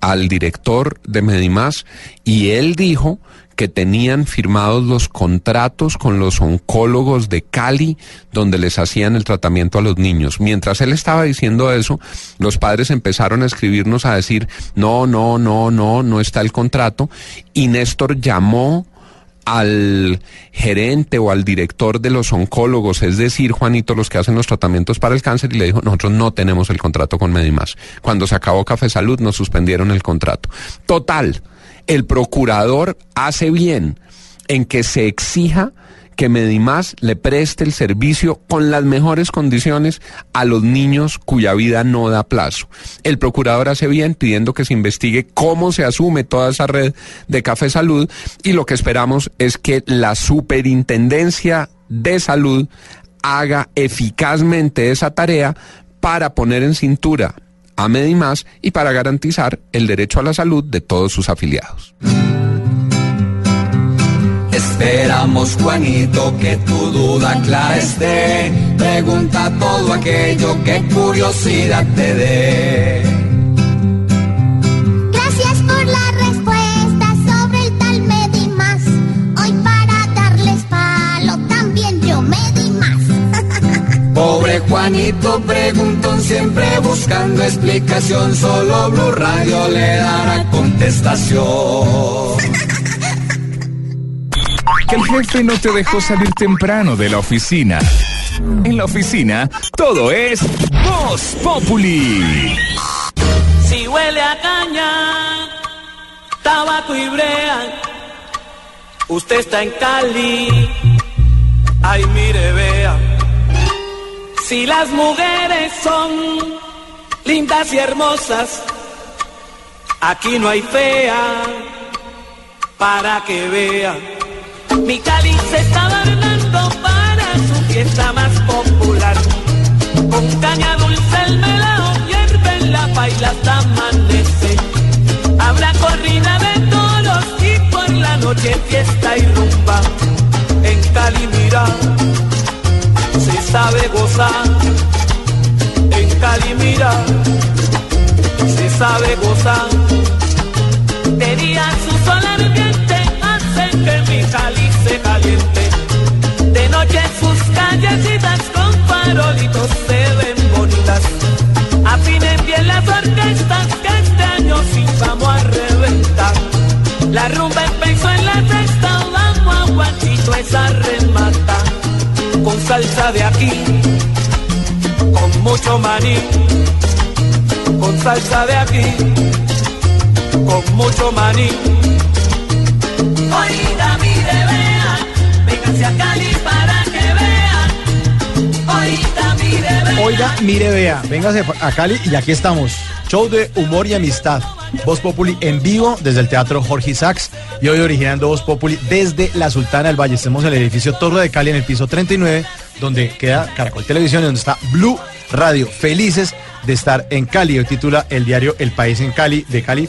al director de Medimás y él dijo que tenían firmados los contratos con los oncólogos de Cali donde les hacían el tratamiento a los niños. Mientras él estaba diciendo eso, los padres empezaron a escribirnos a decir, no, no, no, no, no está el contrato. Y Néstor llamó al gerente o al director de los oncólogos, es decir, Juanito, los que hacen los tratamientos para el cáncer, y le dijo, nosotros no tenemos el contrato con Medimás. Cuando se acabó Café Salud, nos suspendieron el contrato. Total, el procurador hace bien en que se exija que Medimás le preste el servicio con las mejores condiciones a los niños cuya vida no da plazo. El procurador hace bien pidiendo que se investigue cómo se asume toda esa red de Café Salud y lo que esperamos es que la Superintendencia de Salud haga eficazmente esa tarea para poner en cintura a Medimás y para garantizar el derecho a la salud de todos sus afiliados. Esperamos, Juanito, que tu duda clara esté. Pregunta todo aquello que curiosidad te dé. Juanito preguntón siempre buscando explicación, solo Blue Radio le dará contestación. Que el jefe no te dejó salir temprano de la oficina. En la oficina, todo es Voz Populi. Si huele a caña, tabaco y brea, usted está en Cali, ay mire, vea. Si las mujeres son lindas y hermosas, aquí no hay fea, para que vea. Mi Cali se está adornando para su fiesta más popular. Con caña dulce el melao hierve en la paila hasta amanece. Habrá corrida de toros y por la noche fiesta y rumba. En Cali mira, se sabe gozar. En Cali mira, se sabe gozar. De día su sol ardiente hace que mi Cali se caliente. De noche sus callecitas con farolitos se ven bonitas. Afinen bien las orquestas que este año sí vamos a reventar. La Con salsa de aquí, con mucho maní. Con salsa de aquí, con mucho maní. Oiga, mire, vea, véngase a Cali para que vean. Oiga, vea. Oiga, mire, vea, véngase a Cali y aquí estamos. Show de humor y amistad. Voz Populi en vivo desde el Teatro Jorge Sachs y hoy originando Voz Populi desde la Sultana del Valle. Estamos en el edificio Torre de Cali en el piso 39, donde queda Caracol Televisión y donde está Blue Radio. Felices de estar en Cali. Hoy titula el diario El País en Cali, de Cali.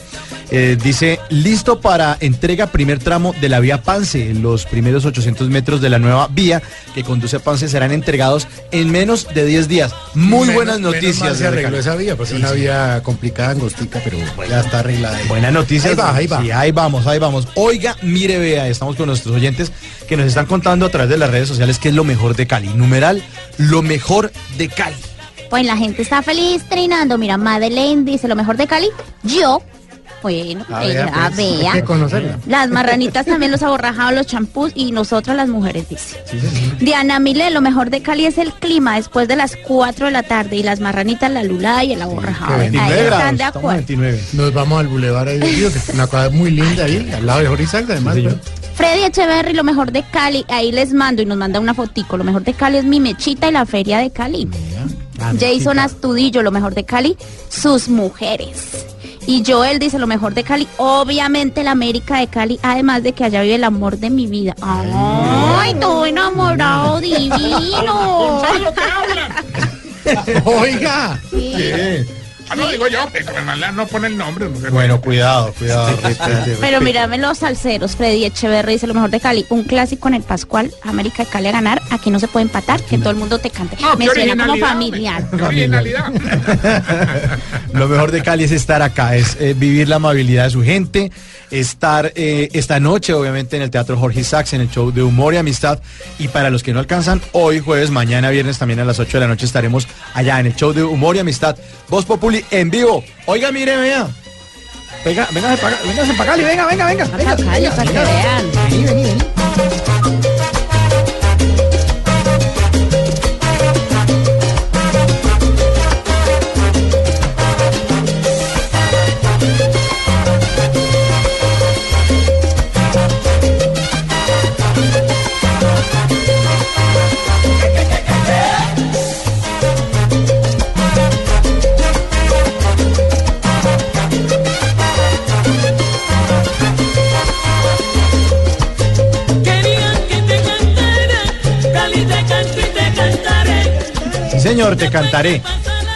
Eh, dice, listo para entrega primer tramo de la vía Pance. Los primeros 800 metros de la nueva vía que conduce a Pance serán entregados en menos de 10 días. Muy Menos- buenas menos noticias. mal se arregló esa vía, porque Sí, es una sí. vía complicada, angostica, pero ya está arreglada. Buenas noticias. Ahí va, ahí va. Sí, ahí vamos, ahí vamos. Oiga, mire, vea, estamos con nuestros oyentes que nos están contando a través de las redes sociales qué es lo mejor de Cali. Numeral, lo mejor de Cali. Pues la gente está feliz trinando. Mira, Madeleine dice lo mejor de Cali. Yo, bueno, ella, vea, pues, que conocerla. Las marranitas también los aborrajados, los champús y nosotras las mujeres, dice. Diana Mile, lo mejor de Cali es el clima después de las 4 de la tarde y las marranitas, la lula y el aborrajado. Ahí están de acuerdo. Nos vamos al bulevar ahí, Dios, que es una cosa muy linda ahí, al lado de Jorizac, además. pues. Freddy Echeverry, lo mejor de Cali, ahí les mando y nos manda una fotico. Lo mejor de Cali es mi mechita y la feria de Cali. Jason Astudillo, lo mejor de Cali, sus mujeres. Y Joel dice lo mejor de Cali, obviamente la América de Cali, además de que allá vive el amor de mi vida. Ay, todo enamorado divino. Oiga. Ah, no digo yo, pero además no pone el nombre. mujer. Bueno, cuidado, cuidado. Pero mírame los salseros, Freddy Echeverry dice lo mejor de Cali, un clásico en el Pascual, América de Cali a ganar, aquí no se puede empatar, que todo el mundo te cante. No, Me suena como familiar. Qué originalidad. Lo mejor de Cali es estar acá, es eh, vivir la amabilidad de su gente, estar eh, esta noche, obviamente, en el Teatro Jorge Sachs, en el show de humor y amistad. Y para los que no alcanzan, hoy jueves, mañana viernes, también a las 8 de la noche estaremos allá en el show de humor y amistad. Voz Populi en vivo. Oiga, mire, vea. Venga, venga, venga, para Cali, venga, venga, venga. venga, Cali, venga, para que venga. vean. Vení, vení, vení. Quería señor, te cantaré.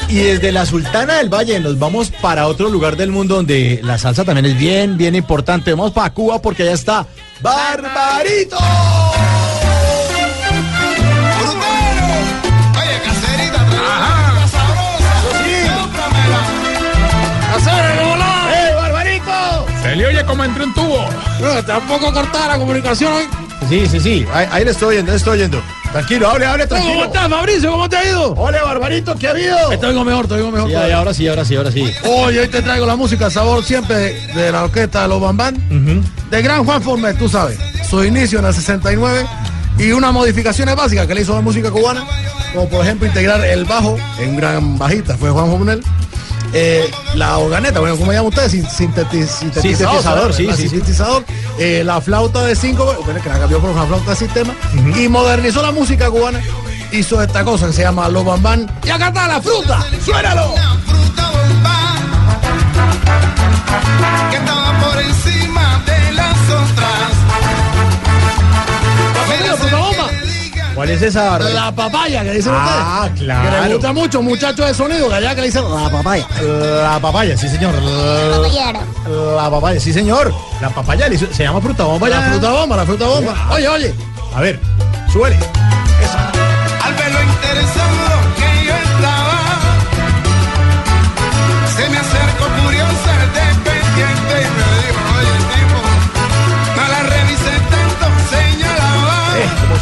Y desde la Sultana del Valle nos vamos para otro lugar del mundo donde la salsa también es bien, bien importante. Vamos para Cuba porque allá está. ¡Eh, Barbarito! Se le oye como entre un tubo. No, tampoco cortada la comunicación hoy. Sí, sí, sí. Ahí, ahí le estoy oyendo, le estoy oyendo. Tranquilo, hable, hable, tranquilo. ¿Cómo estás, Fabricio? ¿Cómo te ha ido? Ole, Barbarito, ¿qué ha habido? Te oigo mejor, te oigo mejor. Sí, ahora sí, ahora sí, ahora sí. Hoy, hoy te traigo la música sabor siempre de la orquesta de los Bambán. De gran Juan Formet, tú sabes. Su inicio en el 69 y unas modificaciones básicas que le hizo a la música cubana, como por ejemplo integrar el bajo en gran bajista, fue Juan Fornel. Eh, la organeta, bueno, ¿cómo llama usted? Sin- sinteti- sintetizador, Sintetizador, sí, sí. Eh, la flauta de cinco, bueno, que la cambió por una flauta de sistema y modernizó la música cubana. Hizo esta cosa que se llama Los Bambán. Y acá está la fruta, suénalo. que estaba por encima de las otras. Mira, fruta bomba. ¿Cuál es esa, Barbarito? La papaya que dicen Ah, ustedes. claro. Que le gusta mucho, muchachos de sonido, que allá que le dicen la papaya. La papaya, sí, señor. La papaya, sí, señor. La papaya se llama fruta bomba. La ya. fruta bomba, la fruta bomba. Oye, oye. A ver, súbele. Al ver lo interesado que yo estaba, se me acercó curiosa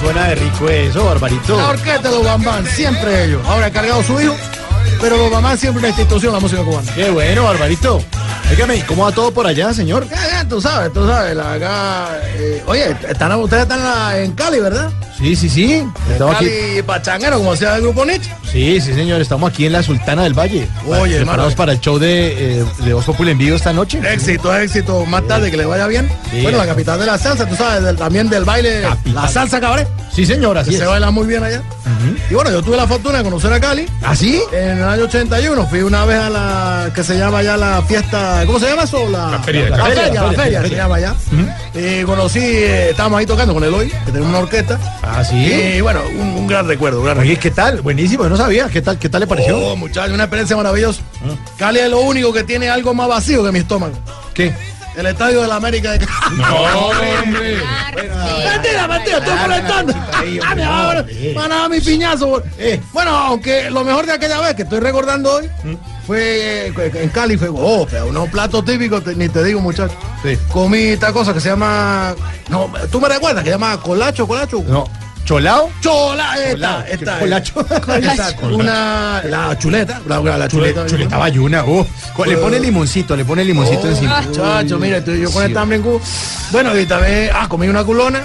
suena de rico eso, Barbarito? La orquesta de los Bambán, siempre ellos. Ahora ha cargado su hijo, pero los Bambán siempre una institución la música cubana. Qué bueno, Barbarito. Dígame, ¿y cómo va todo por allá, señor? Ya, ya, tú sabes, tú sabes, la acá. eh, oye, están, ustedes están en Cali, ¿verdad? Sí, sí, sí. Estamos aquí. Cali Pachanguero, como sea el grupo Nietzsche. Sí, sí, señor. Estamos aquí en la Sultana del Valle. Oye, preparados hermano. para el show de, eh, de Voz Populi en vivo esta noche. Éxito, éxito. Más tarde que le vaya bien. Sí. Bueno, la capital de la salsa, tú sabes, del- también del baile, la salsa cabaret. Sí, señor, así es. se baila muy bien allá. Y bueno, yo tuve la fortuna de conocer a Cali. ¿Ah, sí? En el año 81 fui una vez a la que se llama ya la fiesta, ¿cómo se llama eso? La, La feria la, feria, feria, feria se llama allá. Y conocí, eh, estábamos ahí tocando con Eloy, que tenemos una orquesta. Ah, sí. Y bueno, un, un gran recuerdo, un gran Oye, ¿qué tal? Buenísimo, yo no sabía. ¿Qué tal, qué tal le pareció? Oh, muchachos, una experiencia maravillosa. Cali es lo único que tiene algo más vacío que mi estómago. ¿Qué? El estadio de la América de. No, hombre. Mentira, mentira, estoy molestando. Ah, me van a- van a dar mi piñazo. Eh, Bueno, aunque lo mejor de aquella vez que estoy recordando hoy fue eh, en Cali, fue, oh, pero unos platos típicos, te- ni te digo, muchachos. Comí esta cosa que se llama. No, tú me recuerdas que se llama colacho, colacho. No. ¿Cholao? Chola, esta. Colacho. esta, una. La chuleta. La, la chuleta. Chuleta, chuleta bayuna. uh. Le pone limoncito, le pone limoncito encima. Chacho, mira, yo con Sí. esta hambre en. Bueno, y también, ah, comí una culona.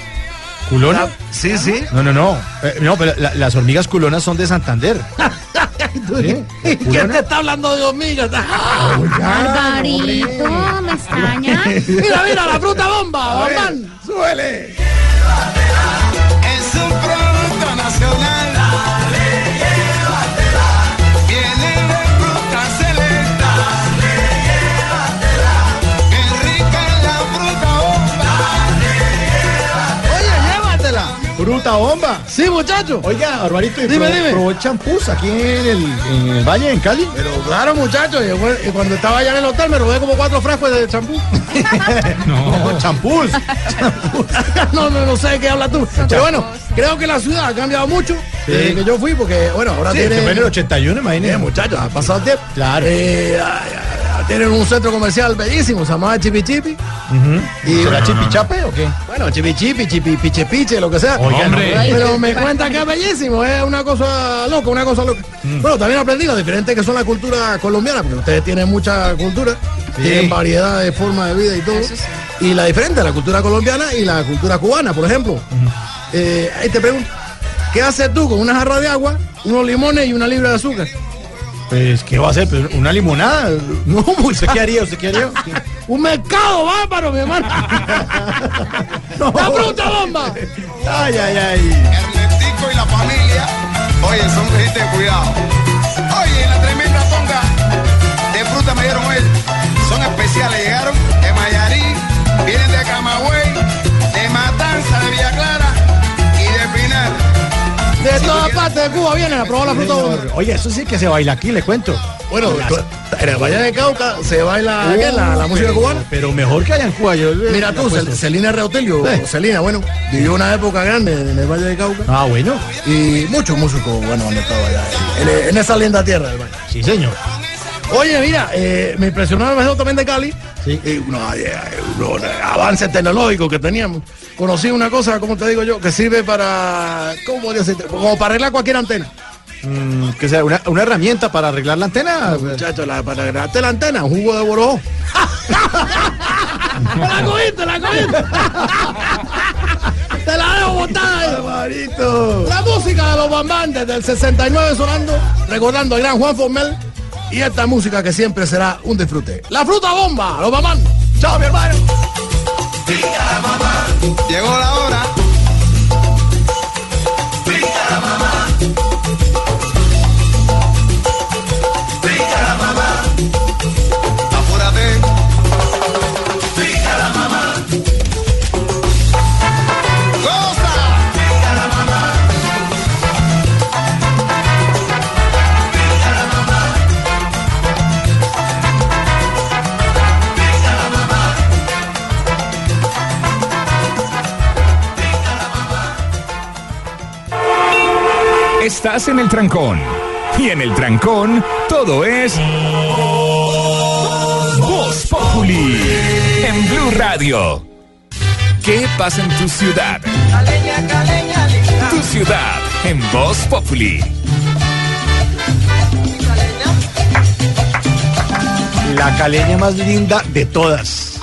¿Culona? La- sí, sí. No, no, no. Eh, no, pero la- las hormigas culonas son de Santander. ¿Sí? ¿Quién te está hablando de hormigas? Barbarito, ¿me extraña? mira, mira, la fruta bomba, bombán. Suele. Fruta bomba. Sí, muchacho. Oiga, Barbarito, ¿y Dime, probó- dime. probó champús aquí en el, en el Valle, en Cali? Pero claro, muchacho, y cuando estaba allá en el hotel me robé como cuatro frascos de champú. No, champús. no, no, no sé de qué hablas tú. Pero bueno, creo que la ciudad ha cambiado mucho desde que yo fui, porque bueno, ahora Sí, tiene. en el 81, Eh, imagínate. muchachos, ha pasado tiempo. Claro. Eh, tienen un centro comercial bellísimo, se llama Chipi Chipi. ¿Y será chipichape o qué? Bueno, Chipi Chipi, Chipi Piche Piche, lo que sea. Oiga, Hombre. no. Pero me cuenta que es bellísimo, es una cosa loca, una cosa loca. Bueno, también aprendí lo diferente que son la cultura colombiana, porque ustedes tienen mucha cultura, tienen variedad de formas de vida y todo. Y la diferente, la cultura colombiana y la cultura cubana, por ejemplo. Eh, ahí te pregunto, ¿qué haces tú con una jarra de agua, unos limones y una libra de azúcar? Pues, ¿qué va a hacer? Pues, ¿Una limonada? No, ¿usted qué haría? ¿Usted qué haría? Un mercado bárbaro, mi hermano. ¡La fruta bomba! Ay, ay, ay. Ernestico y la familia, oye, son gente de cuidado. Oye, en la tremenda ponga de fruta me dieron hoy. Son especiales, llegaron de Mayarí, vienen de Camagüey, de Matanza, de Villa de todas partes de Cuba viene Marina, ¿ha probado la fruta bomba? Oye, eso sí que se baila aquí, le cuento. Bueno, en el Valle de Cauca se baila ¿qué? la, la música cubana. Pero mejor que allá en Cuba. yo- Mira tú, Cel- Celina Reutilio, Sí. Celina, bueno, vivió una época grande en el Valle de Cauca. Ah, bueno. Y muchos músicos, bueno, han estado allá, en, en esa linda tierra del Valle. Sí, señor. Oye, mira, eh, me impresionó el también de Cali. Sí. Y unos, eh, unos avances tecnológicos que teníamos. Conocí una cosa, como te digo yo, que sirve para, ¿cómo podría decirte? Como para arreglar cualquier antena. Mm, que sea una, una herramienta para arreglar la antena. Muchachos, la- para arreglarte la antena, un jugo de borojó. ¡La cogiste, la cogiste! ¡Te la dejo botada! La música de los bambantes del 69 sonando, recordando al gran Juan Formel y esta música que siempre será un disfrute. La fruta bomba, los bambantes. Chao, mi hermano. Llegó la hora. Estás en el trancón. Y en el trancón, todo es. Voz Populi. En Blue Radio. ¿Qué pasa en tu ciudad? Tu ciudad. En Voz Populi. La caleña más linda de todas.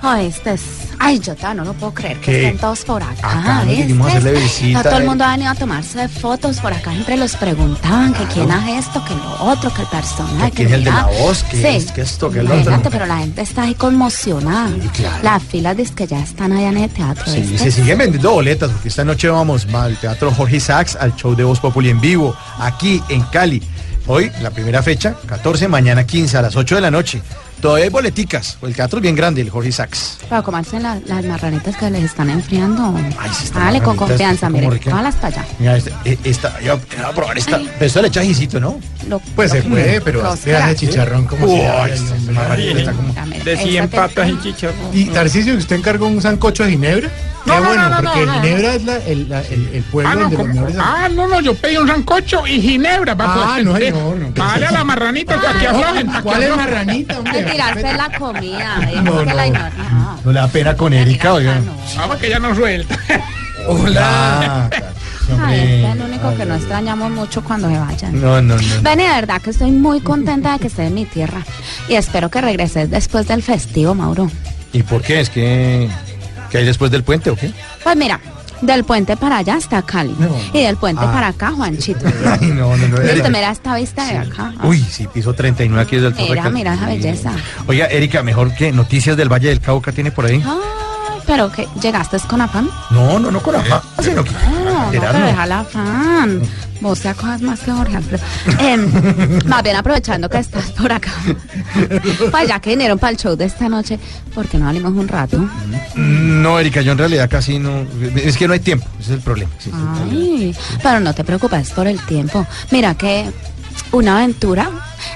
Ay, este es. Ay, yo no lo puedo creer que ¿Qué? estén todos por acá. Acá a hacerle visita, Ya todo el eh. mundo ha venido a tomarse fotos por acá. Siempre los preguntaban que quién hace esto, que lo otro, que el personaje. Que es el de la voz, que Sí. es- que esto, que el otro. Pero la gente está ahí conmocionada. claro. Las filas dice que ya están allá en el teatro. Sí, ¿viste? se siguen vendiendo boletas porque esta noche vamos al Teatro Jorge Sachs, al show de Voz Populi en vivo, aquí en Cali. Hoy, la primera fecha, 14, mañana 15, a las 8 de la noche. Todavía hay boleticas, el teatro es bien grande, el Jorge Sachs. Para comerse la- las marranitas que les están enfriando. están Dale con confianza, mire. rica. Págalas para allá. Mira, este- eh, esta, yo voy a probar esta. Pero esto le echa ¿no? Lo- Pues se lo- puede, pero Los vea ese cracks. chicharrón como Uy, si ay, está como- De 100 patas y chicharrón. Y Tarcisio, ¿usted encargó un sancocho de Ginebra? No, Qué no, bueno, no, no, porque no, no. Ginebra es la- el, la- el- el pueblo Ah, no, donde los ah, no, no, yo pedí un sancocho y ginebra. Ah, pues, no, eh, señor, no. Dale a la marranita para que aflojen. pa' que ¿Cuál es aflojen. marranita, hombre? De tirarse la comida. eh, No, que no. No. No le da pena con Erika, oiga. Ah, para que ya no suelta. Hola. Ay, este es el único que no extrañamos mucho cuando se vayan. No, no, no. Ven, y de verdad que estoy muy contenta de que estés en mi tierra. Y espero que regreses después del festivo, Mauro. ¿Y por qué? ¿Es que, que hay después del puente o qué? Pues mira, del puente para allá está Cali. Y del puente Ah. para acá, Juanchito. Ay, no, no, no. Erika. mira esta vista de acá. Uy, sí, piso 39 aquí desde el Mira, mira esa belleza. Oiga, Erika, mejor que noticias del Valle del Cauca tiene por ahí. Ay, pero que llegaste con afán. No, no, no con afán, sino que No, no, pero deja la afán. Vos te acojas más que Jorge Alfredo. Em, más bien aprovechando que estás por acá. Pues ya que vinieron para el show de esta noche, ¿por qué no salimos un rato? No, Erika, yo en realidad casi no. Es que no hay tiempo, ese es el problema. sí, sí. Ay, pero no te preocupes por el tiempo. Mira que una aventura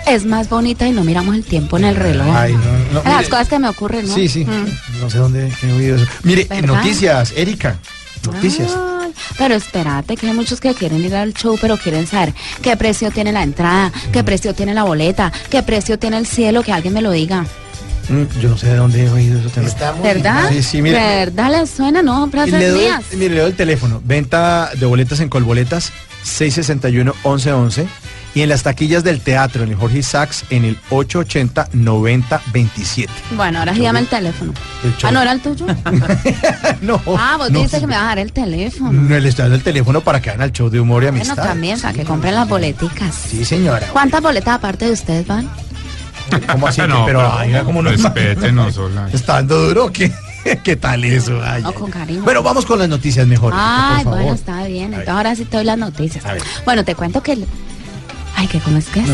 es más bonita y no miramos el tiempo en el reloj. Ay, no, no, Las mire. cosas que me ocurren, ¿no? Sí, sí. Mm. No sé dónde he oído eso. Mire, ¿Verdad? noticias, Erika. Noticias. Ay, pero espérate, que hay muchos que quieren ir al show, pero quieren saber qué precio tiene la entrada, qué precio tiene la boleta, qué precio tiene el cielo, que alguien me lo diga. Mm, yo no sé de dónde he oído eso también. ¿Verdad? Sí, sí, mire. ¿Verdad les suena? No, frases le doy, mías. mire, le doy el teléfono. Venta de boletas en Colboletas 661-1111 y en las taquillas del teatro en el Jorge Sachs en el 880-9027. Bueno, ahora sí llama el teléfono. El. Ah, ¿no era el tuyo? no. Ah, vos no, dices que me vas a dar el teléfono. No, le estoy dando el teléfono para que hagan al show de humor y Bueno, amistad. también, para que compren las boleticas. Sí, señora. ¿Cuántas boletas aparte de ustedes van? ¿Cómo así? No, pero, pero ay, ¿cómo no? respétenos, hola. Está dando duro, ¿qué? ¿Qué tal eso? Ay, No, con cariño. Bueno, vamos con las noticias mejor. Ay, por favor. bueno, está bien. Entonces ahora sí te doy las noticias. Bueno, te cuento que... Ay, ¿qué cómo es que es?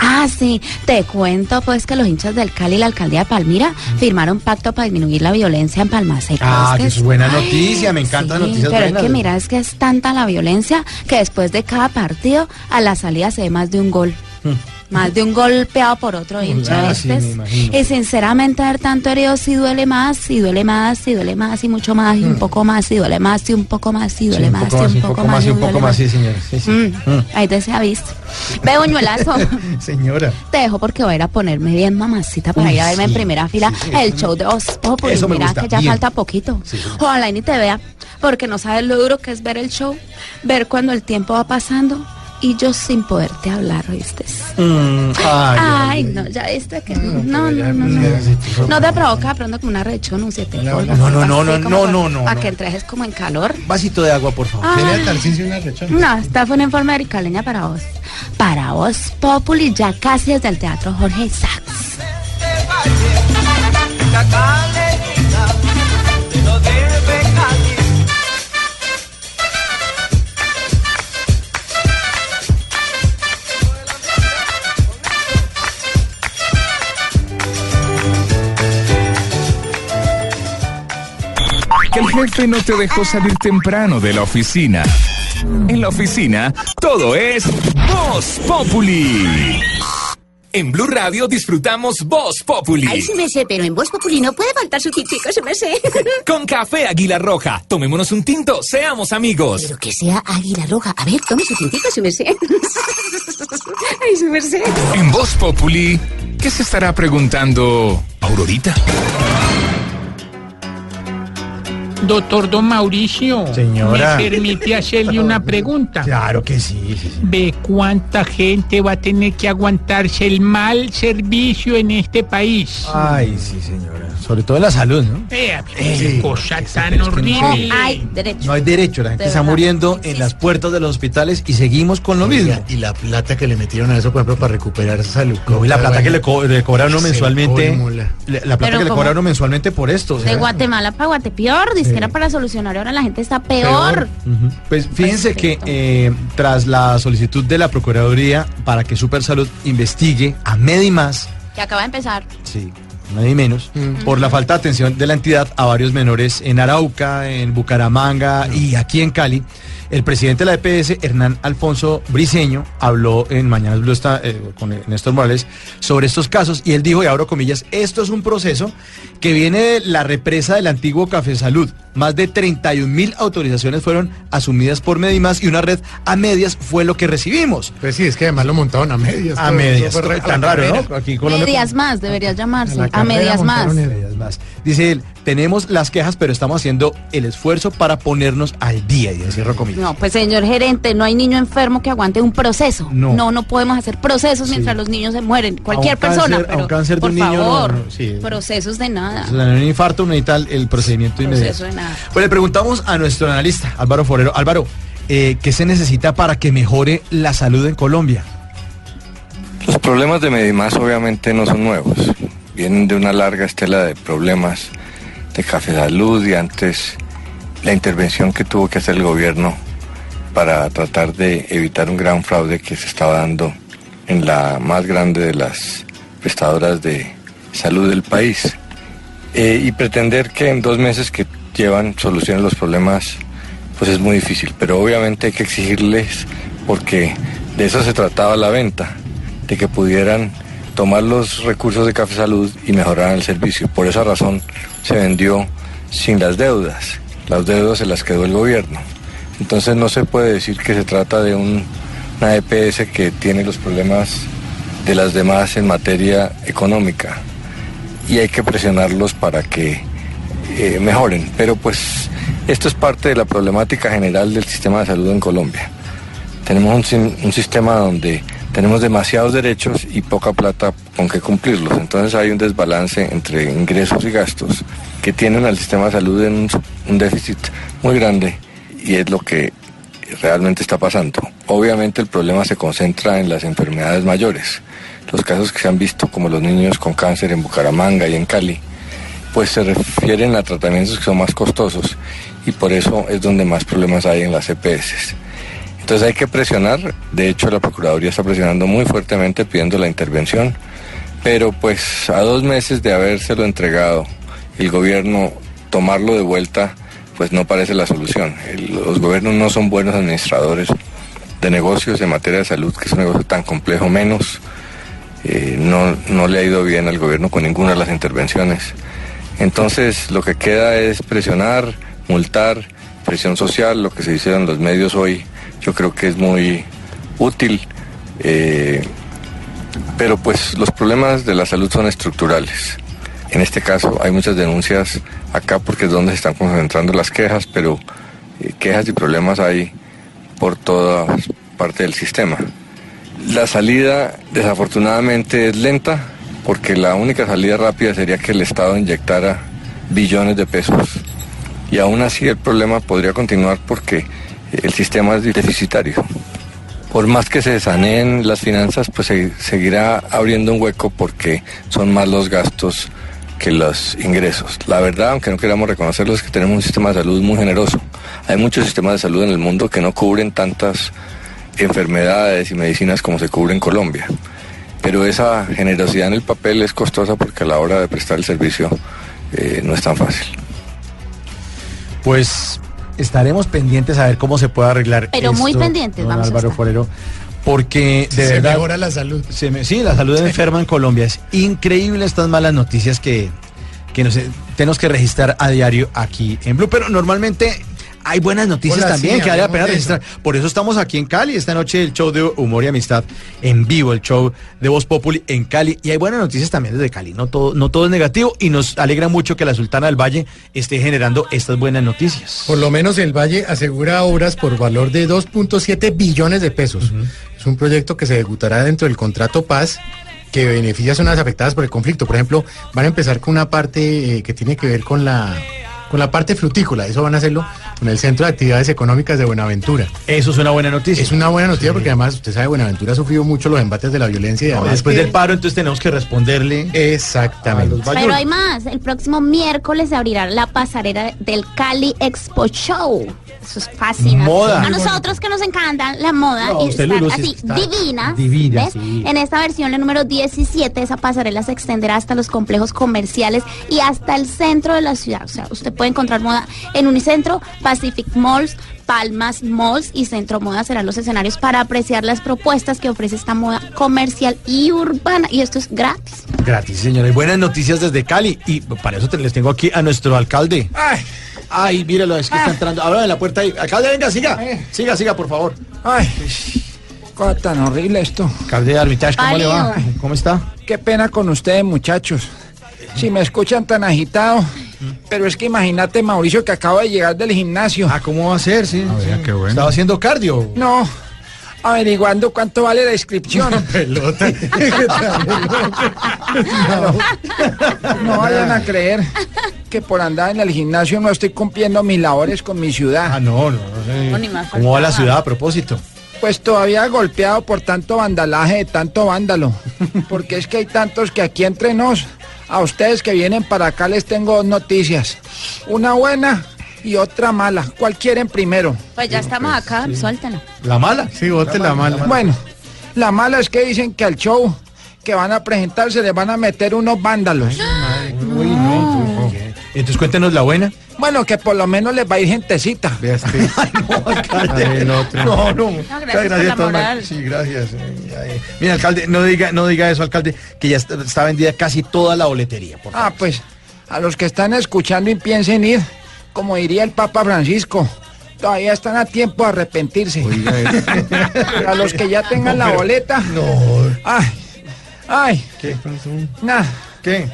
Ah, sí, te cuento pues que los hinchas del Cali y la alcaldía de Palmira firmaron un pacto para disminuir la violencia en Palma Seca. Ah, Es que que es es- buena noticia, me encantan Sí, noticias pero es buenas. que mira, es que es tanta la violencia que después de cada partido a la salida se ve más de un gol. Más de un golpeado por otro hincha. Ah, sí, es- sinceramente ver tanto herido sí duele más, y duele más, y duele más, y mucho más, y un poco más, y duele más, y un poco más, y Mm. Sí, duele más, y un poco más, y un poco más, sí. Sí, sí. Mm, Mm. Ahí te se ha visto. Ve, buñuelazo. Señora. Te dejo porque voy a ir a ponerme bien mamacita para Uy, ir a verme en primera fila el show de Voz Populi. Mira que ya bien. falta poquito. Ojalá y ni te vea, porque no sabes lo duro que es ver el show, ver cuando el tiempo va pasando y yo sin poderte hablar, ¿oíste? Mm, ay, Ay, no, ya viste que no, no, no, no. No te provoca de pronto como una rechón, un siete No, no, no, no, no, no, no, no, Para no. que entres como en calor. Vasito de agua, por favor. Dele una rechona. No, esta fue una informe caleña para vos. Para vos, Populi, ya casi desde el Teatro Jorge Sachs. El jefe no te dejó salir temprano de la oficina. En la oficina, todo es Voz Populi. En Blue Radio disfrutamos Voz Populi. Ay, sí me sé, pero en Voz Populi no puede faltar su tintico, se me sé. Con café Águila Roja. Tomémonos un tinto, seamos amigos. Pero que sea águila roja. A ver, tome su tintico, se me sé. Ay, se me sé. En Voz Populi, ¿qué se estará preguntando Aurorita? Doctor Don Mauricio. Señora. ¿Me permite hacerle una pregunta? Claro que sí, sí, sí. ¿Ve cuánta gente va a tener que aguantarse el mal servicio en este país? Ay, sí, señora. Sobre todo en la salud, ¿no? Eh, qué cosa tan que no horrible. Ay, derecho. No hay derecho, la gente De está verdad. muriendo en las puertas de los hospitales y seguimos con lo Oiga, mismo. Y la plata que le metieron a eso, por ejemplo, para recuperar salud. No, y la plata que le, co- le cobra uno Es el mensualmente. la- plata Pero que le ¿cómo? cobra uno mensualmente por esto. o De sea. Guatemala para Guatepeor, dice Sí. que era para solucionar, ahora la gente está peor. Ujú. Pues fíjense que eh, tras la solicitud de la Procuraduría para que Supersalud investigue a Medimás, Que acaba de empezar. sí, nadie menos, por la falta de atención de la entidad a varios menores en Arauca, en Bucaramanga y aquí en Cali. El presidente de la EPS, Hernán Alfonso Briceño, habló en Mañanas Blue esta- eh, con Néstor Morales sobre estos casos y él dijo, y abro comillas, esto es un proceso que viene de la represa del antiguo Café Salud. Más de 31 mil autorizaciones fueron asumidas por Medimás y una red a medias fue lo que recibimos. Pues sí, es que además lo montaron a medias. A todo, medias, tan raro, carrera. ¿no? Aquí Medias más, debería llamarse. la A medias más. medias más. Dice él, tenemos las quejas, pero estamos haciendo el esfuerzo para ponernos al día. Y cierro comillas. No, pues señor gerente, no hay niño enfermo que aguante un proceso. No. No, no, podemos hacer procesos mientras los niños se mueren. Cualquier A un cáncer- persona, a un pero cáncer de por un niño, no, favor, no, sí. procesos de nada. O sea, en un infarto necesita el, el procedimiento inmediato. Proceso de nada. Pues le preguntamos a nuestro analista, Álvaro Forero. Álvaro, eh, ¿qué se necesita para que mejore la salud en Colombia? Los problemas de Medimás obviamente no son nuevos. Vienen de una larga estela de problemas de Café Salud y antes la intervención que tuvo que hacer el gobierno para tratar de evitar un gran fraude que se estaba dando en la más grande de las prestadoras de salud del país. Eh, y pretender que en dos meses que llevan solucionen los problemas, pues es muy difícil. Pero obviamente hay que exigirles, porque de eso se trataba la venta, de que pudieran tomar los recursos de Café Salud y mejorar el servicio. Por esa razón se vendió sin las deudas. Las deudas se las quedó el gobierno. Entonces no se puede decir que se trata de un- una EPS que tiene los problemas de las demás en materia económica y hay que presionarlos para que eh, mejoren. Pero pues esto es parte de la problemática general del sistema de salud en Colombia. Tenemos un sistema donde tenemos demasiados derechos y poca plata con que cumplirlos. Entonces hay un desbalance entre ingresos y gastos que tienen al sistema de salud en un, déficit muy grande y es lo que realmente está pasando. Obviamente el problema se concentra en las enfermedades mayores. Los casos que se han visto como los niños con cáncer en Bucaramanga y en Cali, pues se refieren a tratamientos que son más costosos y por eso es donde más problemas hay en las EPS. Entonces hay que presionar, de hecho la Procuraduría está presionando muy fuertemente pidiendo la intervención, pero pues a dos meses de habérselo entregado, el gobierno tomarlo de vuelta, pues no parece la solución. Los gobiernos no son buenos administradores de negocios en materia de salud, que es un negocio tan complejo, menos eh, no, no le ha ido bien al gobierno con ninguna de las intervenciones. Entonces lo que queda es presionar, multar, presión social, lo que se dice en los medios hoy, yo creo que es muy útil. eh, pero pues los problemas de la salud son estructurales. En este caso hay muchas denuncias acá porque es donde se están concentrando las quejas, pero eh, quejas y problemas hay por toda parte del sistema. La salida desafortunadamente es lenta porque la única salida rápida sería que el Estado inyectara billones de pesos. Y aún así el problema podría continuar porque el sistema es deficitario. Por más que se saneen las finanzas, pues se seguirá abriendo un hueco porque son más los gastos que los ingresos. La verdad, aunque no queramos reconocerlo, es que tenemos un sistema de salud muy generoso. Hay muchos sistemas de salud en el mundo que no cubren tantas enfermedades y medicinas como se cubre en Colombia. Pero esa generosidad en el papel es costosa porque a la hora de prestar el servicio eh, no es tan fácil. Pues estaremos pendientes a ver cómo se puede arreglar. Pero muy pendientes, don vamos a Álvaro estar. Forero, porque de Se verdad. mejora la salud. se me- sí, la salud enferma en Colombia. Es increíble estas malas noticias que, que nos, tenemos que registrar a diario aquí en Blue. Pero normalmente hay buenas noticias Hola, también sí, que vale la pena registrar. Por eso estamos aquí en Cali. Esta noche el show de humor y amistad en vivo, el show de Voz Populi en Cali. Y hay buenas noticias también desde Cali. No todo, no todo es negativo y nos alegra mucho que la Sultana del Valle esté generando estas buenas noticias. Por lo menos el Valle asegura obras por valor de 2.7 billones de pesos. Es un proyecto que se ejecutará dentro del contrato Paz que beneficia a zonas afectadas por el conflicto. Por ejemplo, van a empezar con una parte eh, que tiene que ver con la con la parte frutícola. Eso van a hacerlo con el Centro de Actividades Económicas de Buenaventura. Eso es una buena noticia. Es una buena noticia porque además usted sabe Buenaventura ha sufrido mucho los embates de la violencia y No, además después que- del paro, entonces tenemos que responderle. Exactamente. Pero hay más. El próximo miércoles se abrirá la pasarela del Cali Expo Show. Eso es fascinante. Moda. A nosotros que nos encanta la moda No, y estar así está divina. divina. En esta versión, la número 17, esa pasarela se extenderá hasta los complejos comerciales y hasta el centro de la ciudad. O sea, usted puede encontrar moda en Unicentro, Pacific Malls, Palmas Malls y Centro Moda serán los escenarios para apreciar las propuestas que ofrece esta moda comercial y urbana. Y esto es gratis. Gratis, señora. Y buenas noticias desde Cali. Y para eso te- les tengo aquí a nuestro alcalde. Ay, Ay, míralo, es que está entrando. Ahora en la puerta ahí. Alcalde, venga, siga. Eh. Siga, siga, por favor. ay, cosa tan horrible esto. Alcalde de Armitage, ¿cómo le va? ¿Cómo está? Qué pena con ustedes, muchachos. Si me escuchan tan agitado, pero es que imagínate, Mauricio, que acabo de llegar del gimnasio. Ah, ¿cómo va a ser? Sí. sí. qué bueno. Estaba haciendo cardio. No, averiguando cuánto vale la inscripción. Pelota. No vayan a creer que por andar en el gimnasio no estoy cumpliendo mis labores con mi ciudad. Ah, no, no, no sé. ¿Cómo va la ciudad a propósito? Pues todavía golpeado por tanto vandalaje de tanto vándalo. Porque es que hay tantos que aquí entre nos, a ustedes que vienen para acá les tengo dos noticias. Una buena y otra mala. ¿Cuál quieren primero? Pues ya estamos acá, suéltalo. ¿La mala? Sí, bote la mala. Bueno, la mala es que dicen que al show que van a presentar se les van a meter unos vándalos. Uy, no. Entonces cuéntenos la buena. Bueno, que por lo menos les va a ir gentecita. Este. Ay, no, alcalde. Ay, el otro. No, no. gracias Muchas por la de todas moral. maneras. Sí, gracias. Ay, ay. Mira, alcalde, no diga, no diga eso, alcalde, que ya está, está vendida casi toda la boletería. Por Ah, pues a los que están escuchando y piensen ir, como diría el Papa Francisco, todavía están a tiempo de arrepentirse. A los que ya tengan la boleta, No. ay, ay, ¿Qué? nada. ¿Qué?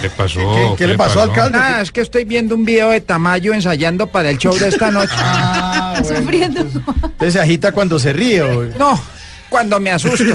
¿Qué pasó? ¿Qué, qué le pasó, alcalde? Nada, es que estoy viendo un video de Tamayo ensayando para el show de esta noche. Ah, bueno. Sufriendo. Entonces se agita cuando se ríe. No, cuando me asusto.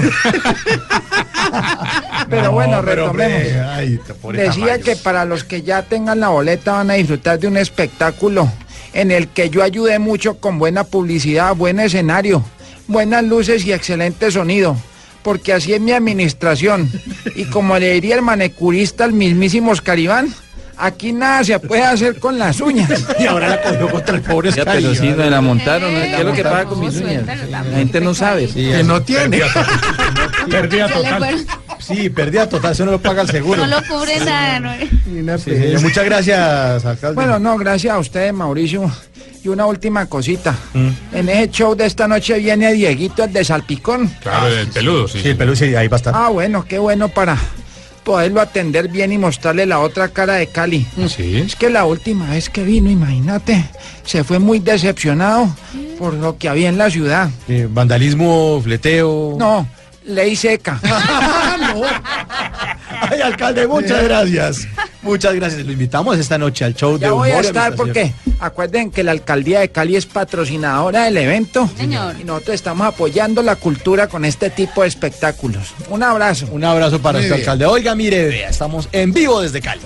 Pero No, bueno, pero, hombre, ay, Decía Tamayo. que para los que ya tengan la boleta van a disfrutar de un espectáculo en el que yo ayudé mucho con buena publicidad, buen escenario, buenas luces y excelente sonido. Porque así es mi administración. Y como le diría el manicurista al mismísimo Oscar Iván, Aquí nada se puede hacer con las uñas. Y ahora la cogió contra el pobre Ya, Scali. pero sí, me la montaron. ¿no? ¿Qué es lo que pasa con mis uñas? La gente no sabe. Que no tiene. Le total. Sí, pérdida total, eso no lo paga el seguro. No lo cubre nada, ¿no? Sí, señor. Muchas gracias, alcalde. Bueno, no, gracias a ustedes, Mauricio. Y una última cosita. Mm. En ese show de esta noche viene Dieguito, el de Salpicón. Claro, el peludo, sí. Sí, el peludo, sí, ahí va a estar. Ah, bueno, qué bueno para poderlo atender bien y mostrarle la otra cara de Cali. Sí. Es que la última vez que vino, imagínate, se fue muy decepcionado por lo que había en la ciudad. Eh, vandalismo, fleteo. No, ley seca. Ay, alcalde, muchas gracias. Muchas gracias. Lo invitamos esta noche al show de Ya voy a humor estar porque acuerden que la alcaldía de Cali es patrocinadora del evento. Señor. Y nosotros estamos apoyando la cultura con este tipo de espectáculos. Un abrazo. Un abrazo para bien. alcalde. Oiga, mire, vea, estamos en vivo desde Cali.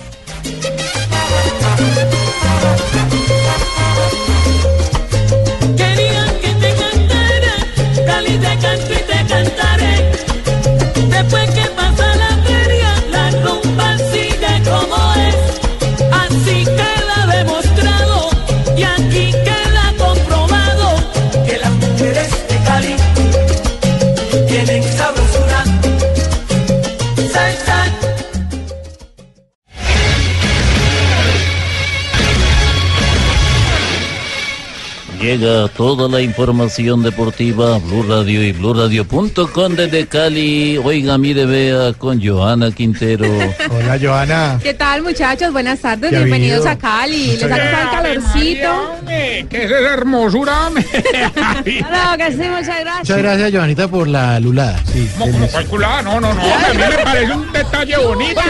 Llega toda la información deportiva a Blue Radio y BlueRadio.com desde Cali. Oiga, mire, vea con Johanna Quintero. Hola, Joana. ¿Qué tal, muchachos? Buenas tardes, ¿Qué ha bienvenidos a Cali. Les ha gustado el calorcito. ¿Qué es esa hermosura, que sí, muchas gracias. Muchas gracias, Joanita, por la lulada. Sí, ¿Cómo calculada? No, no, no. A mí me parece un detalle bonito.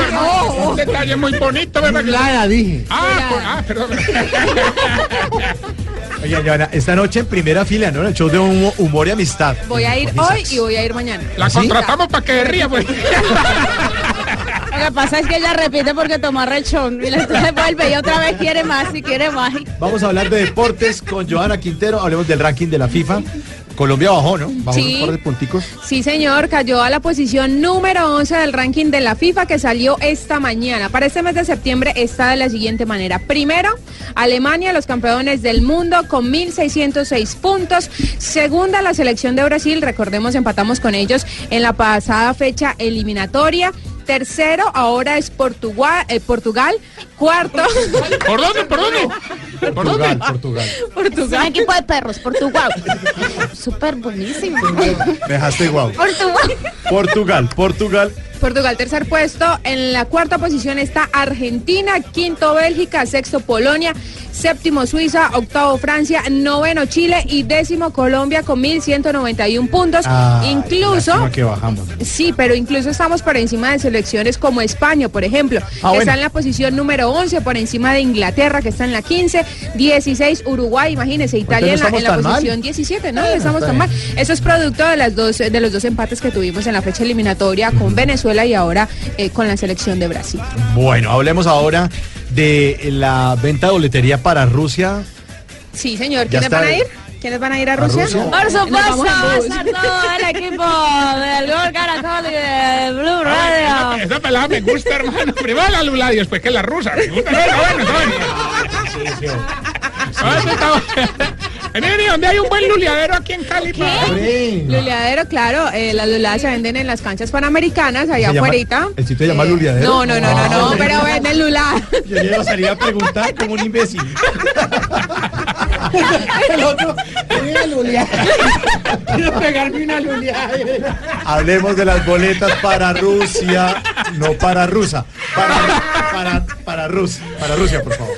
Un detalle muy bonito, ¿verdad? Lulada, dije. Ah, pues, ah, perdón. Oiga, Joana, esta noche en primera fila, ¿no? En el show de humo- humor y amistad. Voy a ir hoy y voy a ir mañana. La contratamos para que ría, pues. Lo que pasa es que ella repite porque tomó rechón y entonces vuelve y otra vez quiere más y quiere más. Vamos a hablar de deportes con Joana Quintero. Hablemos del ranking de la FIFA. Colombia bajó, ¿no? Bajó Sí. un par de punticos. Sí, señor, cayó a la posición número 11 del ranking de la FIFA que salió esta mañana. Para este mes de septiembre está de la siguiente manera. Primero, Alemania, los campeones del mundo con 1.606 puntos. Segunda, la selección de Brasil, recordemos, empatamos con ellos en la pasada fecha eliminatoria. Tercero, ahora es Portugal. eh, Portugal. Cuarto. ¿Por dónde? ¿Por dónde? ¿Por dónde? Portugal. Es un equipo de perros, Portugal. Súper buenísimo. Dejaste guau. Portugal. Portugal, Portugal. Portugal, tercer puesto. En la cuarta posición está Argentina, quinto Bélgica, sexto Polonia, séptimo Suiza, octavo Francia, noveno Chile y décimo Colombia con 1.191 puntos. Ah, incluso... que bajamos. Sí, pero incluso estamos por encima de selecciones como España, por ejemplo, Ah, que bueno. está en la posición número 11, por encima de Inglaterra, que está en la 15, 16 Uruguay, imagínense, Italia en la, estamos en la tan mal. posición 17, ¿no? Ah, No estamos tan mal. Eso es producto de, las dos, de los dos empates que tuvimos en la fecha eliminatoria con Venezuela y ahora eh, con la selección de Brasil. Bueno, hablemos ahora de la venta de boletería para Rusia. Sí, señor. ¿Quiénes van a ir? ¿Quiénes van a ir a ¿A Rusia? Por supuesto, va a estar todo el equipo del Gol Caracol y de Blue Esa, Radio. esa pelada me gusta, hermano. Primero la lula y después que la rusa. Me gusta. No, está bueno, está bueno. Ah, está bueno. Nene, ¿dónde hay un buen luleadero aquí en Cali? ¿Qué? Luleadero, claro, eh, las luladas se venden en las canchas panamericanas, allá ¿Se llama- afuera. ¿El sitio se llama Luliadero? No, no, no, no, no, Ah. pero venden luladas. Yo ya iba a salir a preguntar como un imbécil. El otro. Quiero pegarme una Lulia. Hablemos de las boletas para Rusia, no para Rusa, para, para, para Rusia, para Rusia, por favor.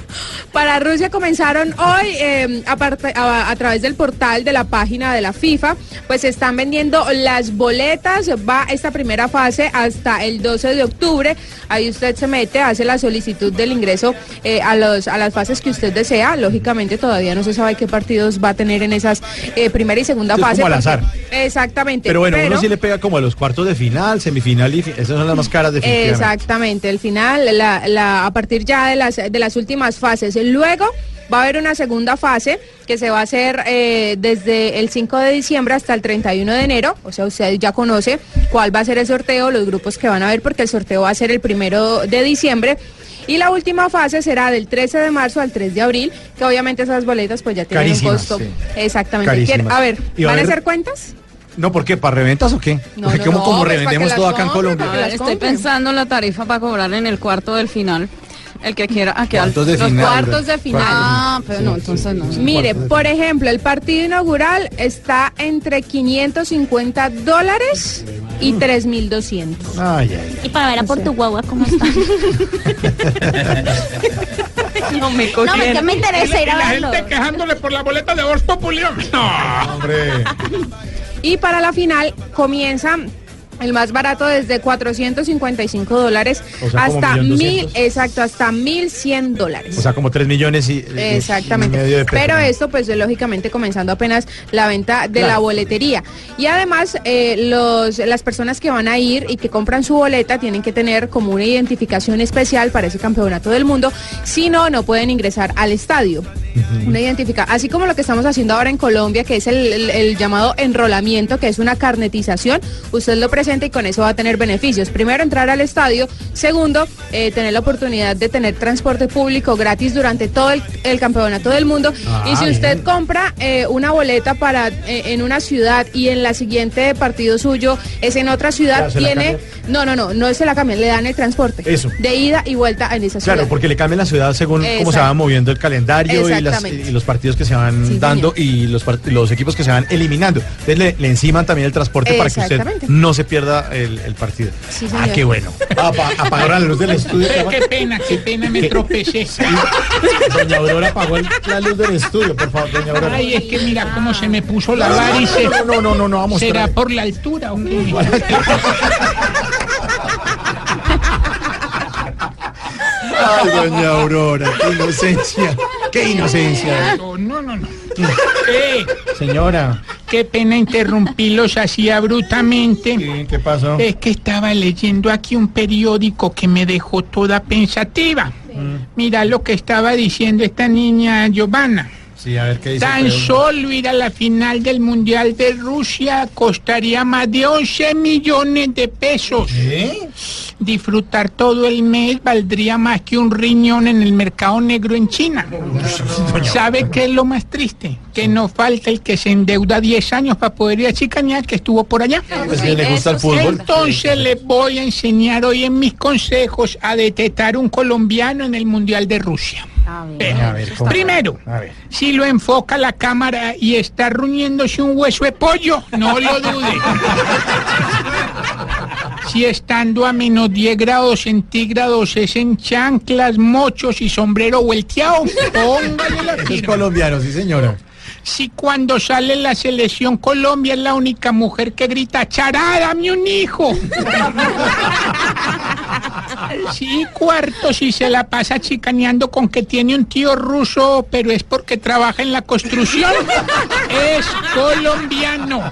Para Rusia comenzaron hoy eh, aparte- a, a través del portal de la página de la FIFA, pues se están vendiendo las boletas. Va esta primera fase hasta el 12 de octubre. Ahí usted se mete, hace la solicitud del ingreso eh, a, los, a las fases que usted desea. Lógicamente todavía no se sabe qué partidos va a tener en esas eh, primera y segunda es fase. como al porque- azar. Exactamente. Pero bueno, uno sí le pega como a los cuartos de final, semifinal y esas son las más caras definitivamente. Exactamente, el final, la, la- a partir ya de las, de las últimas fases. Luego Va a haber una segunda fase que se va a hacer eh, desde el 5 de diciembre hasta el 31 de enero. O sea, usted ya conoce cuál va a ser el sorteo, los grupos que van a ver, porque el sorteo va a ser el primero de diciembre. Y la última fase será del 13 de marzo al 3 de abril, que obviamente esas boletas pues ya tienen Carísimas, un costo. sí. Exactamente. Carísimas. A ver, ¿Y va a ¿van a hacer cuentas? No, ¿por qué? ¿Para reventas o qué? No, Porque no, ¿Cómo, no, cómo pues, revendemos todo acá en Colombia? Estoy pensando en la tarifa para cobrar en el cuarto del final. El que quiera, aquí al- Cuartos de Los final. cuartos de final. Ah, pero no, entonces no. Mire, por ejemplo, el partido inaugural está entre 550 dólares y 3.200. Ay, ay. Y para ver a Portuguagua cómo está. No me No, me, que me interesa ir a la verlo. gente quejándole por la boleta de Voz Populi. No, hombre. Y para la final comienza el más barato desde 455 dólares O sea, como hasta mil, exacto, hasta 1.100 dólares. O sea, como 3 millones y, Exactamente. y medio de. Pero esto, pues, lógicamente comenzando apenas la venta de la boletería. Y además, eh, los, las personas que van a ir y que compran su boleta tienen que tener como una identificación especial para ese campeonato del mundo. Si no, no pueden ingresar al estadio. Una identificación, así como lo que estamos haciendo ahora en Colombia, que es el, el- el llamado enrolamiento, que es una carnetización. Usted lo presenta y con eso va a tener beneficios. Primero, entrar al estadio. Segundo, eh, tener la oportunidad de tener transporte público gratis durante todo el, el campeonato del mundo. Ah, y si bien. usted compra eh, una boleta para eh, en una ciudad y en la siguiente partido suyo es en otra ciudad, Ya, ¿se la tiene... No, no, no, no se la cambian, le dan el transporte. Eso. De ida y vuelta en esa ciudad. Claro, porque le cambian la ciudad según cómo se va moviendo el calendario y, las- Exactamente. y los partidos que se van Sí, dando y los, equipos que se van eliminando. Entonces le, le enciman también el transporte para que usted no se pierda el, el partido. Sí, ah, qué bueno. Apa- apagaron la luz del estudio. Qué pena, qué pena, me tropecé. Doña Aurora apagó la luz del estudio, por favor, doña Aurora. Ay, es que mira cómo se me puso la No, no, no, varice. no, no, no, no, no, vamos a ¿Será por la altura o qué? Ay, doña Aurora, qué inocencia. Qué inocencia. No, no, no. no. Eh, Señora. qué pena interrumpirlos así abruptamente. ¿Qué pasó? Es que estaba leyendo aquí un periódico que me dejó toda pensativa. Mira lo que estaba diciendo esta niña Giovanna. Sí, a ver qué dice. Tan solo ir a la final del Mundial de Rusia costaría más de 11 millones de pesos. Disfrutar todo el mes valdría más que un riñón en el mercado negro en China. ¿Sabe qué es lo más triste? Que no falta el que se endeuda 10 años para poder ir a Chicañar, que estuvo por allá. Pues que le gusta el fútbol. Entonces les voy a enseñar hoy en mis consejos a detectar un colombiano en el Mundial de Rusia. Vea. A ver, ¿cómo? Primero, A ver. si lo enfoca la cámara y está ruñéndose un hueso de pollo, no lo dude. Si estando a menos 10 grados centígrados es en chanclas, mochos y sombrero volteado, póngale la es colombiano, sí, señora. Si cuando sale la selección Colombia es la única mujer que grita, chará, dame un hijo. Sí, cuarto, si se la pasa chicaneando con que tiene un tío ruso, pero es porque trabaja en la construcción, es colombiano.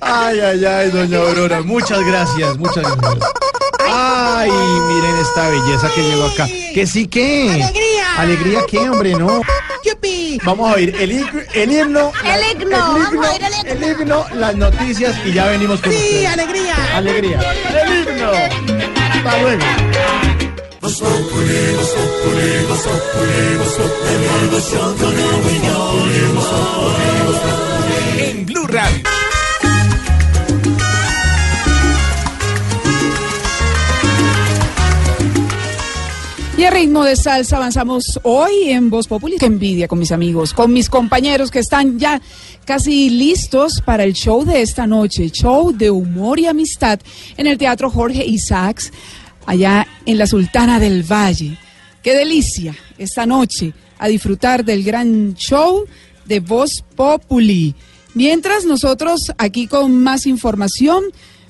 Ay, ay, ay, doña Aurora, muchas gracias, muchas gracias. Ay, miren esta belleza que llegó acá. Que sí, que. ¡Alegría! ¿Alegría qué, hombre? No. Vamos a oír el, himno- el himno. la- El himno, vamos a oír el himno. el himno, las noticias y ya venimos con Sí, ustedes. alegría. Alegría. El himno. Hasta luego. En Blue Radio. Y a ritmo de salsa avanzamos hoy en Voz Populi. Qué envidia con mis amigos, con mis compañeros que están ya casi listos para el show de esta noche, show de humor y amistad en el Teatro Jorge Isaacs, allá en la Sultana del Valle. Qué delicia esta noche a disfrutar del gran show de Voz Populi. Mientras nosotros aquí con más información,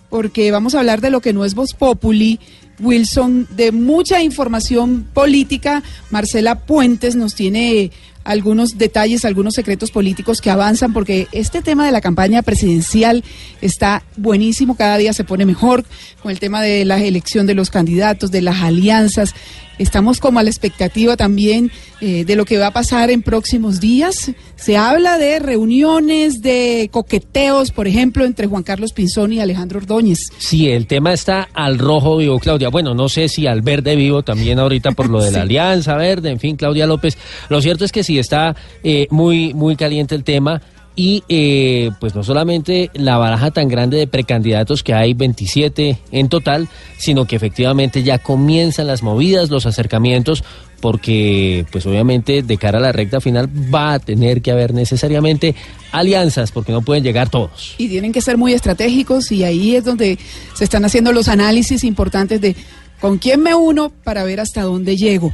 porque vamos a hablar de lo que no es Voz Populi, Wilson, de mucha información política. Marcela Puentes nos tiene algunos detalles, algunos secretos políticos que avanzan, porque este tema de la campaña presidencial está buenísimo, cada día se pone mejor con el tema de la elección de los candidatos, de las alianzas. Estamos como a la expectativa también eh, de lo que va a pasar en próximos días. Se habla de reuniones, de coqueteos, por ejemplo, entre Juan Carlos Pinzón y Alejandro Ordóñez. Sí, el tema está al rojo vivo, Claudia. Bueno, no sé si al verde vivo también ahorita por lo de la Alianza Verde, en fin, Claudia López. Lo cierto es que sí está eh, muy, muy caliente el tema y eh, pues no solamente la baraja tan grande de precandidatos que hay 27 en total, sino que efectivamente ya comienzan las movidas, los acercamientos, porque pues obviamente de cara a la recta final va a tener que haber necesariamente alianzas, porque no pueden llegar todos. Y tienen que ser muy estratégicos y ahí es donde se están haciendo los análisis importantes de con quién me uno para ver hasta dónde llego.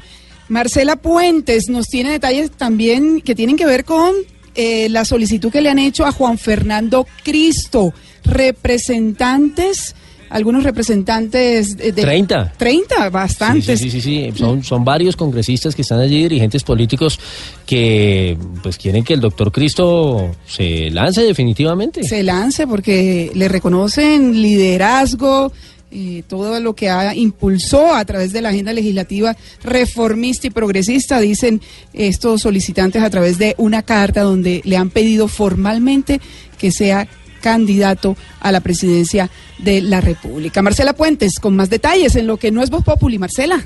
Marcela Puentes nos tiene detalles también que tienen que ver con eh, la solicitud que le han hecho a Juan Fernando Cristo, representantes, algunos representantes de... 30. 30, bastantes. Sí, sí, sí, sí, Son, son varios congresistas que están allí, dirigentes políticos que pues quieren que el doctor Cristo se lance definitivamente. Se lance porque le reconocen liderazgo, eh, todo lo que ha impulsó a través de la agenda legislativa reformista y progresista, dicen estos solicitantes a través de una carta donde le han pedido formalmente que sea candidato a la presidencia de la República. Marcela Puentes, con más detalles en lo que no es Voz Populi. Marcela.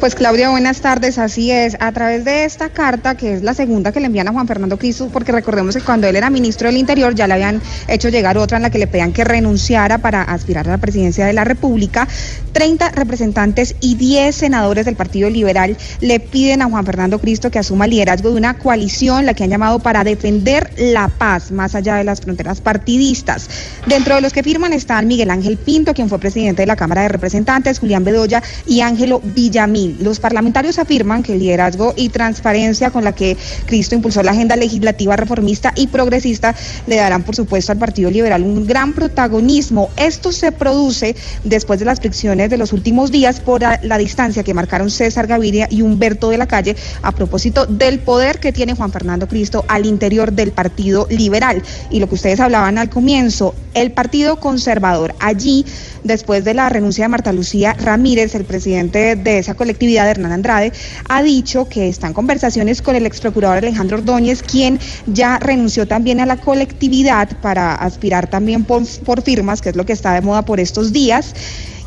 Pues Claudia, buenas tardes, así es. A través de esta carta, que es la segunda que le envían a Juan Fernando Cristo, porque recordemos que cuando él era ministro del Interior ya le habían hecho llegar otra en la que le pedían que renunciara para aspirar a la presidencia de la República, 30 representantes y 10 senadores del Partido Liberal le piden a Juan Fernando Cristo que asuma liderazgo de una coalición, la que han llamado para defender la paz más allá de las fronteras partidistas. Dentro de los que firman están Miguel Ángel Pinto, quien fue presidente de la Cámara de Representantes, Julián Bedoya y Ángelo Villamil. Los parlamentarios afirman que el liderazgo y transparencia con la que Cristo impulsó la agenda legislativa reformista y progresista le darán, por supuesto, al Partido Liberal un gran protagonismo. Esto se produce después de las fricciones de los últimos días por la, distancia que marcaron César Gaviria y Humberto de la Calle a propósito del poder que tiene Juan Fernando Cristo al interior del Partido Liberal. Y lo que ustedes hablaban al comienzo, el Partido Conservador. Allí, después de la renuncia de Marta Lucía Ramírez, el presidente de esa colectividad, Hernán Andrade, ha dicho que está en conversaciones con el ex procurador Alejandro Ordóñez, quien ya renunció también a la colectividad para aspirar también por, por firmas, que es lo que está de moda por estos días.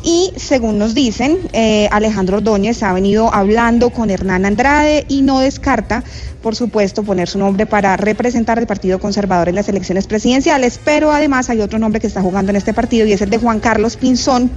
Y según nos dicen, eh, Alejandro Ordóñez ha venido hablando con Hernán Andrade y no descarta, por supuesto, poner su nombre para representar al Partido Conservador en las elecciones presidenciales. Pero además hay otro nombre que está jugando en este partido y es el de Juan Carlos Pinzón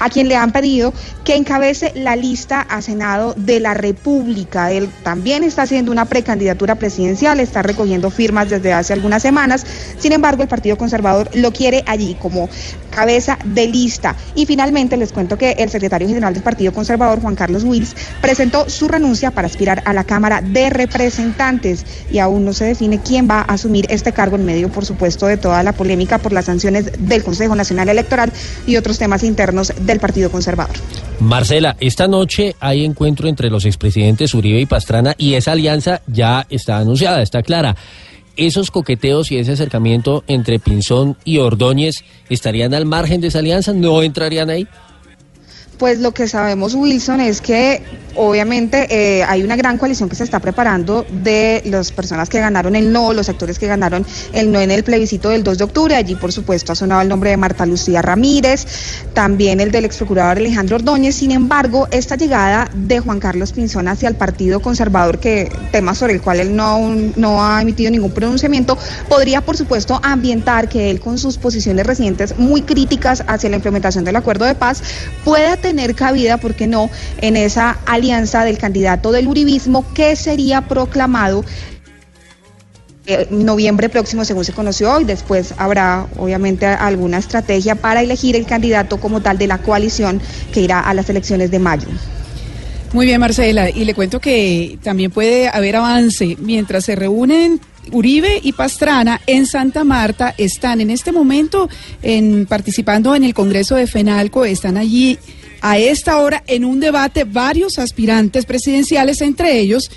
a quien le han pedido que encabece la lista a Senado de la República. Él también está haciendo una precandidatura presidencial, está recogiendo firmas desde hace algunas semanas. Sin embargo, el Partido Conservador lo quiere allí como cabeza de lista. Y finalmente les cuento que el secretario general del Partido Conservador, Juan Carlos Wills, presentó su renuncia para aspirar a la Cámara de Representantes y aún no se define quién va a asumir este cargo en medio, por supuesto, de toda la polémica por las sanciones del Consejo Nacional Electoral y otros temas internos del Partido Conservador. Marcela, esta noche hay encuentro entre los expresidentes Uribe y Pastrana y esa alianza ya está anunciada, está clara. ¿Esos coqueteos y ese acercamiento entre Pinzón y Ordóñez estarían al margen de esa alianza? ¿No entrarían ahí? Pues lo que sabemos, Wilson, es que obviamente eh, hay una gran coalición que se está preparando de las personas que ganaron el no, los sectores que ganaron el no en el plebiscito del 2 de octubre. Allí, por supuesto, ha sonado el nombre de Marta Lucía Ramírez, también el del ex procurador Alejandro Ordóñez. Sin embargo, esta llegada de Juan Carlos Pinzón hacia el Partido Conservador, que tema sobre el cual él no, no ha emitido ningún pronunciamiento, podría, por supuesto, ambientar que él, con sus posiciones recientes muy críticas hacia la implementación del acuerdo de paz, pueda tener cabida, ¿por qué no?, en esa alianza del candidato del uribismo que sería proclamado en noviembre próximo, según se conoció hoy. Después habrá, obviamente, alguna estrategia para elegir el candidato como tal de la coalición que irá a las elecciones de mayo. Muy bien, Marcela. Y le cuento que también puede haber avance mientras se reúnen Uribe y Pastrana en Santa Marta están en este momento en, participando en el Congreso de FENALCO, están allí a esta hora en un debate varios aspirantes presidenciales, entre ellos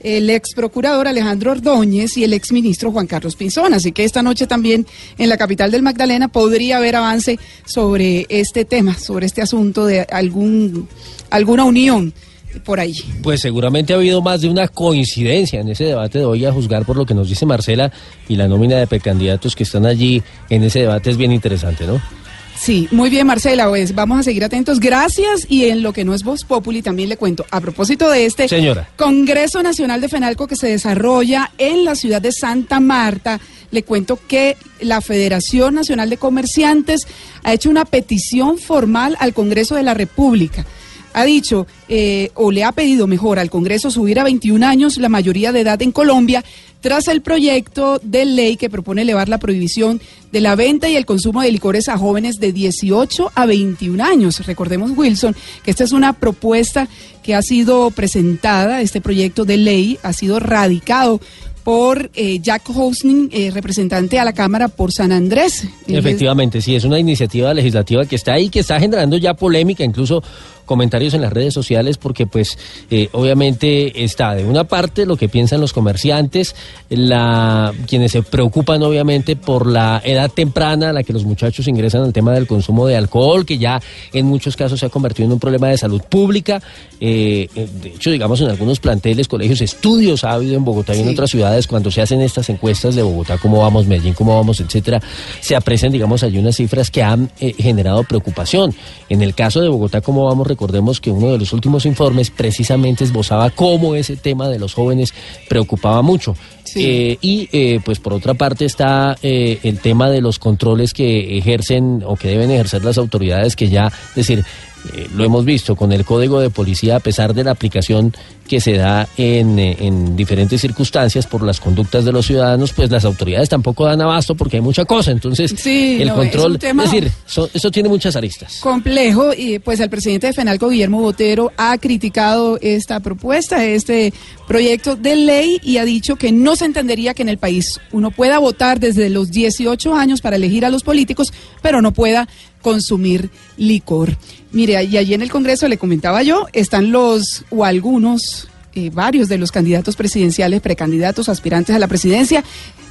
el ex procurador Alejandro Ordóñez y el ex ministro Juan Carlos Pinzón. Así que esta noche también en la capital del Magdalena podría haber avance sobre este tema, sobre este asunto de algún, alguna unión por ahí. Pues seguramente ha habido más de una coincidencia en ese debate de hoy a juzgar por lo que nos dice Marcela y la nómina de precandidatos que están allí en ese debate es bien interesante, ¿no? Sí, muy bien, Marcela, pues vamos a seguir atentos. Gracias. Y en lo que no es Voz Populi, también le cuento, a propósito de este Señora. Congreso Nacional de FENALCO que se desarrolla en la ciudad de Santa Marta, le cuento que la Federación Nacional de Comerciantes ha hecho una petición formal al Congreso de la República ha dicho eh, o le ha pedido mejor al Congreso subir a 21 años la mayoría de edad en Colombia tras el proyecto de ley que propone elevar la prohibición de la venta y el consumo de licores a jóvenes de 18 a 21 años. Recordemos, Wilson, que esta es una propuesta que ha sido presentada, este proyecto de ley ha sido radicado por eh, Jack Hosning, eh, representante a la Cámara por San Andrés. Efectivamente, sí, es una iniciativa legislativa que está ahí, que está generando ya polémica, incluso comentarios en las redes sociales porque pues eh, obviamente está de una parte lo que piensan los comerciantes, la quienes se preocupan obviamente por la edad temprana a la que los muchachos ingresan al tema del consumo de alcohol, que ya en muchos casos se ha convertido en un problema de salud pública. Eh, eh, de hecho, digamos, en algunos planteles, colegios, estudios ha habido en Bogotá y en otras ciudades cuando se hacen estas encuestas de Bogotá, cómo vamos, Medellín, cómo vamos, etcétera, se aprecian, digamos, hay unas cifras que han generado preocupación. En el caso de Bogotá, cómo vamos, recordemos que uno de los últimos informes precisamente esbozaba cómo ese tema de los jóvenes preocupaba mucho. Eh, y eh, pues por otra parte está eh, el tema de los controles que ejercen o que deben ejercer las autoridades que ya, es decir, eh, lo hemos visto con el código de policía, a pesar de la aplicación que se da en, eh, en, diferentes circunstancias por las conductas de los ciudadanos, pues las autoridades tampoco dan abasto porque hay mucha cosa. Entonces, el control, es, decir, eso tiene muchas aristas. Complejo, y pues el presidente de FENALCO, Guillermo Botero, ha criticado esta propuesta, este proyecto de ley, y ha dicho que no se entendería que en el país uno pueda votar desde los 18 años para elegir a los políticos, pero no pueda consumir licor. Mire, y allí en el Congreso le comentaba yo, están los o algunos, eh, varios de los candidatos presidenciales, precandidatos, aspirantes a la presidencia,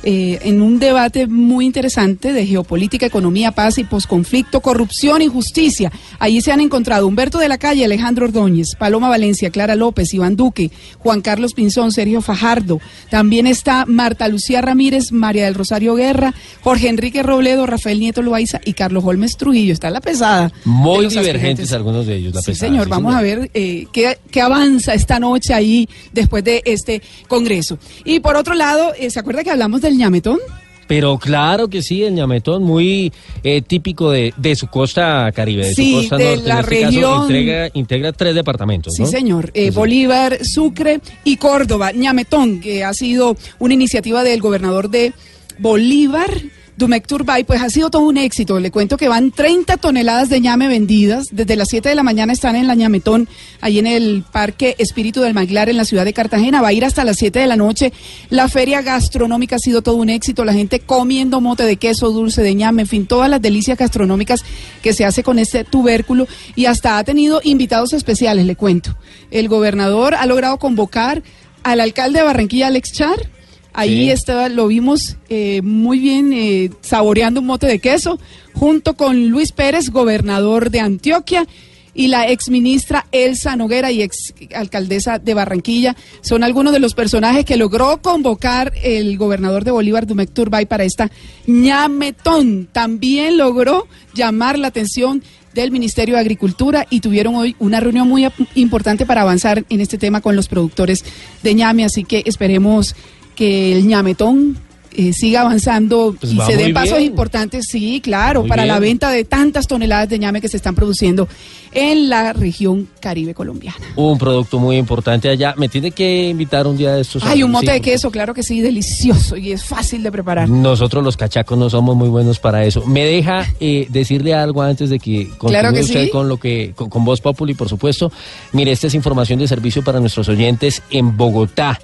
eh, en un debate muy interesante de geopolítica, economía, paz y posconflicto, corrupción y justicia. Allí se han encontrado Humberto de la Calle, Alejandro Ordóñez, Paloma Valencia, Clara López, Iván Duque, Juan Carlos Pinzón, Sergio Fajardo. También está Marta Lucía Ramírez, María del Rosario Guerra, Jorge Enrique Robledo, Rafael Nieto Loaiza y Carlos Holmes Trujillo. Está la pesada. Muy divergentes algunos de ellos, la sí, pesada. Señor, vamos a ver eh, qué, qué, avanza esta noche ahí después de este congreso. Y por otro lado, eh, ¿se acuerda que hablamos del ñametón? Pero claro que sí, el ñametón, muy eh, típico de, de, su costa caribe, de sí, su costa de norte. La en este región... caso, integra, integra, tres departamentos. Sí, ¿no? señor. Eh, Bolívar, Sucre y Córdoba. ñametón, que ha sido una iniciativa del gobernador de Bolívar. Dumec Turbay, pues ha sido todo un éxito. Le cuento que van 30 toneladas de ñame vendidas. Desde las 7 de la mañana están en la ñametón, ahí en el Parque Espíritu del Maglar, en la ciudad de Cartagena. Va a ir hasta las 7 de la noche. La feria gastronómica ha sido todo un éxito. La gente comiendo mote de queso, dulce de ñame, en fin, todas las delicias gastronómicas que se hace con este tubérculo. Y hasta ha tenido invitados especiales, le cuento. El gobernador ha logrado convocar al alcalde de Barranquilla, Alex Char Ahí sí. estaba, lo vimos eh, muy bien eh, saboreando un mote de queso, junto con Luis Pérez, gobernador de Antioquia, y la exministra Elsa Noguera y ex alcaldesa de Barranquilla. Son algunos de los personajes que logró convocar el gobernador de Bolívar, Dumec Turbay, para esta ñametón. También logró llamar la atención del Ministerio de Agricultura y tuvieron hoy una reunión muy importante para avanzar en este tema con los productores de ñame, así que esperemos que el ñametón eh, siga avanzando Pues y se den pasos bien. importantes, sí, claro, Muy para la venta de tantas toneladas de ñame que se están produciendo en la región caribe colombiana. Un producto muy importante allá. Me tiene que invitar un día de estos. Hay un Sí, mote de queso, claro que sí, delicioso y es fácil de preparar. Nosotros los cachacos no somos muy buenos para eso. Me deja eh, decirle algo antes de que continúe Claro que usted sí. con lo que con, con Voz Populi, por supuesto. Mire, esta es información de servicio para nuestros oyentes en Bogotá.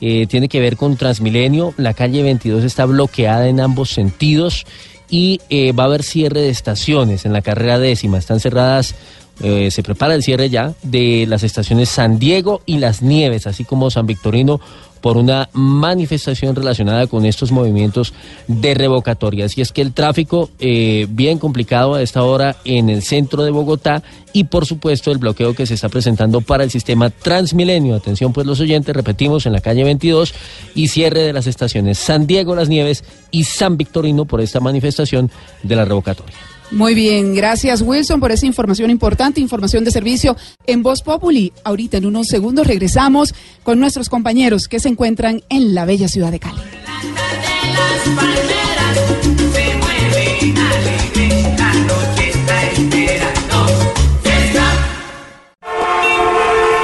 Eh, tiene que ver con Transmilenio. La calle 22 está bloqueada en ambos sentidos y eh, va a haber cierre de estaciones en la carrera décima. Están cerradas eh, se prepara el cierre ya de las estaciones San Diego y Las Nieves, así como San Victorino, por una manifestación relacionada con estos movimientos de revocatoria. Y es que el tráfico eh, bien complicado a esta hora en el centro de Bogotá y por supuesto el bloqueo que se está presentando para el sistema Transmilenio. Atención pues los oyentes, repetimos en la calle 22 y cierre de las estaciones San Diego Las Nieves y San Victorino por esta manifestación de la revocatoria. Muy bien, gracias Wilson por esa información importante, información de servicio en Voz Populi. Ahorita en unos segundos regresamos con nuestros compañeros que se encuentran en la bella ciudad de Cali.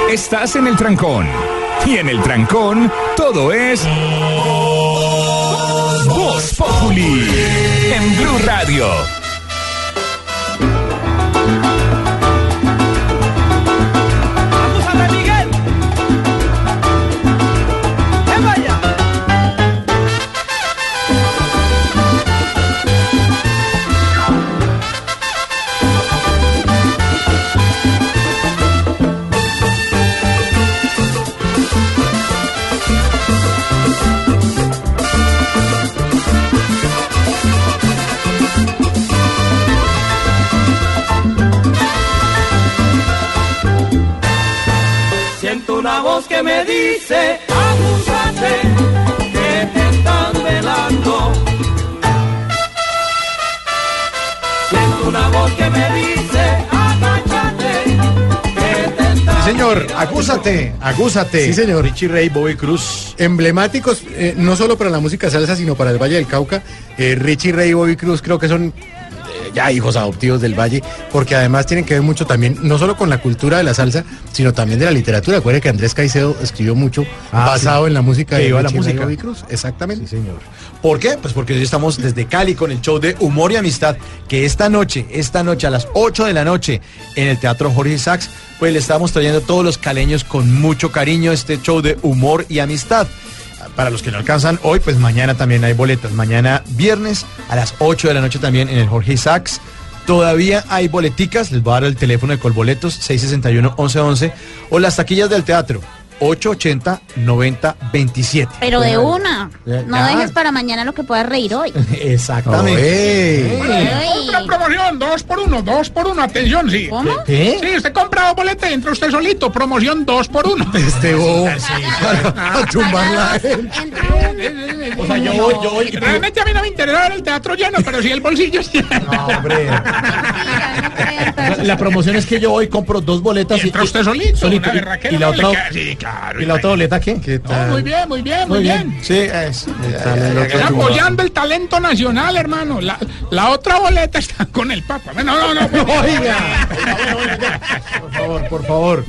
Estás en el trancón. Y en el trancón, todo es. Voz Populi. En Blue Radio. Una voz que me dice, acúsate, que te están velando. Siento una voz que me dice, agáchate, que te están Sí, señor, acúsate, acúsate. Sí, señor. Richie Ray, Bobby Cruz. Emblemáticos, eh, no solo para la música salsa, sino para el Valle del Cauca. Eh, Richie Ray y Bobby Cruz creo que son ya hijos adoptivos del Valle, porque además tienen que ver mucho también, no solo con la cultura de la salsa, sino también de la literatura. Acuérdense que Andrés Caicedo escribió mucho Ah, basado sí. en la música Que de iba la y música. Bobby Cruz. Exactamente. Sí, señor. ¿Por qué? Pues porque hoy estamos desde Cali con el show de Humor y Amistad, que esta noche, esta noche a las 8 de la noche en el Teatro Jorge Sachs, pues le estamos trayendo a todos los caleños con mucho cariño este show de Humor y Amistad. Para los que no alcanzan hoy, pues mañana también hay boletas. Mañana viernes a las 8 de la noche también en el Jorge Sachs. Todavía hay boleticas, les voy a dar el teléfono de Colboletos 661-1111 o las taquillas del teatro 880-9027. Pero de una. No ya. dejes para mañana lo que puedas reír hoy. Exactamente. Compra promoción, dos por uno, dos por uno, atención, sí. ¿Cómo? ¿Qué? Sí, usted compra dos boletas y entra usted solito, promoción dos por uno. Este bobo. A tumbar la O sea, yo voy, yo voy. Realmente a mí no me interesa ver el teatro lleno, pero sí el bolsillo lleno. La, la promoción es que yo hoy compro dos boletas Y entra usted solito, una y- y, la ¿no? otra, queda- sí, claro, ¿Y la otra boleta qué? No, muy bien, muy bien, muy, bien. Sí, es. Están apoyando el talento nacional, hermano. La, la otra boleta está con el Papa. No, no, no. Oiga. Por favor, por favor.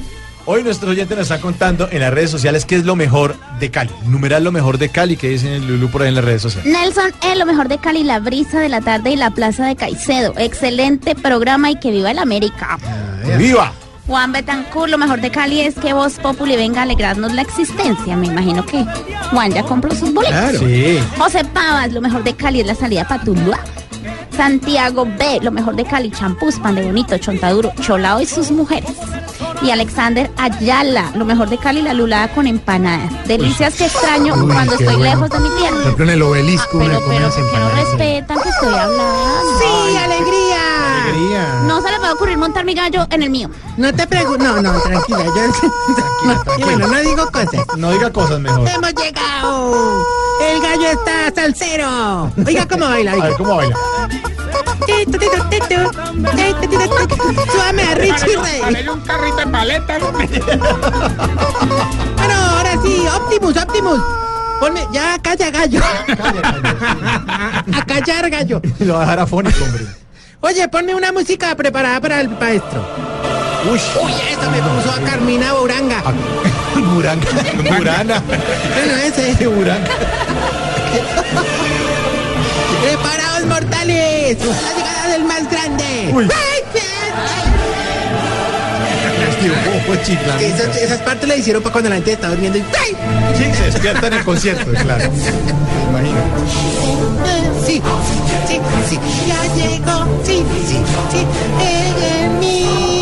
Hoy nuestros oyentes nos están contando en las redes sociales qué es lo mejor de Cali. Numeral lo mejor de Cali, que dicen el Lulú por ahí en las redes sociales. Nelson, es lo mejor de Cali, la brisa de la tarde y la plaza de Caicedo. Excelente programa y que viva el América. ¡Viva! Juan Betancourt, lo mejor de Cali es que Voz Populi venga a alegrarnos la existencia. Me imagino que Juan ya compró sus boletos. Sí. José Pavas, lo mejor de Cali es la salida para Tuluá. Santiago B, lo mejor de Cali, champús, pan de bonito, chontaduro, cholao y sus mujeres. Y Alexander Ayala, lo mejor de Cali, la lulada con empanadas. Delicias que extraño Uy, cuando estoy bueno. lejos de mi Por tierra. ejemplo, en el obelisco, una Pero, pero, ¿por qué no respetan que estoy hablando? Sí, alegría. No se le va a ocurrir montar mi gallo en el mío. No te pregunto. No, no, tranquila. Yo... Y bueno, no digo cosas. No diga cosas mejor. Hemos llegado. El gallo está salsero. Oiga cómo baila. A oiga. ver, ¿cómo baila? Súbame a Richie. Parece un carrito de paletas. Bueno, ahora sí, Optimus, Optimus. Ponme, ya calla gallo. A callar gallo. Lo va a dejar afónico, hombre. Oye, ponme una música preparada para el maestro. Uy. Uy, eso me puso a Carmina Buranga. Buranga. Burana. Bueno, ese. Buranga. Preparados mortales. La llegada del más grande. Uy. Esas, esas partes las hicieron para cuando la gente está durmiendo y ¡ay! Sí, se despierta en el concierto, claro. Imagino. Sí, sí, sí, ya llegó, sí, sí, sí, el mirmidón.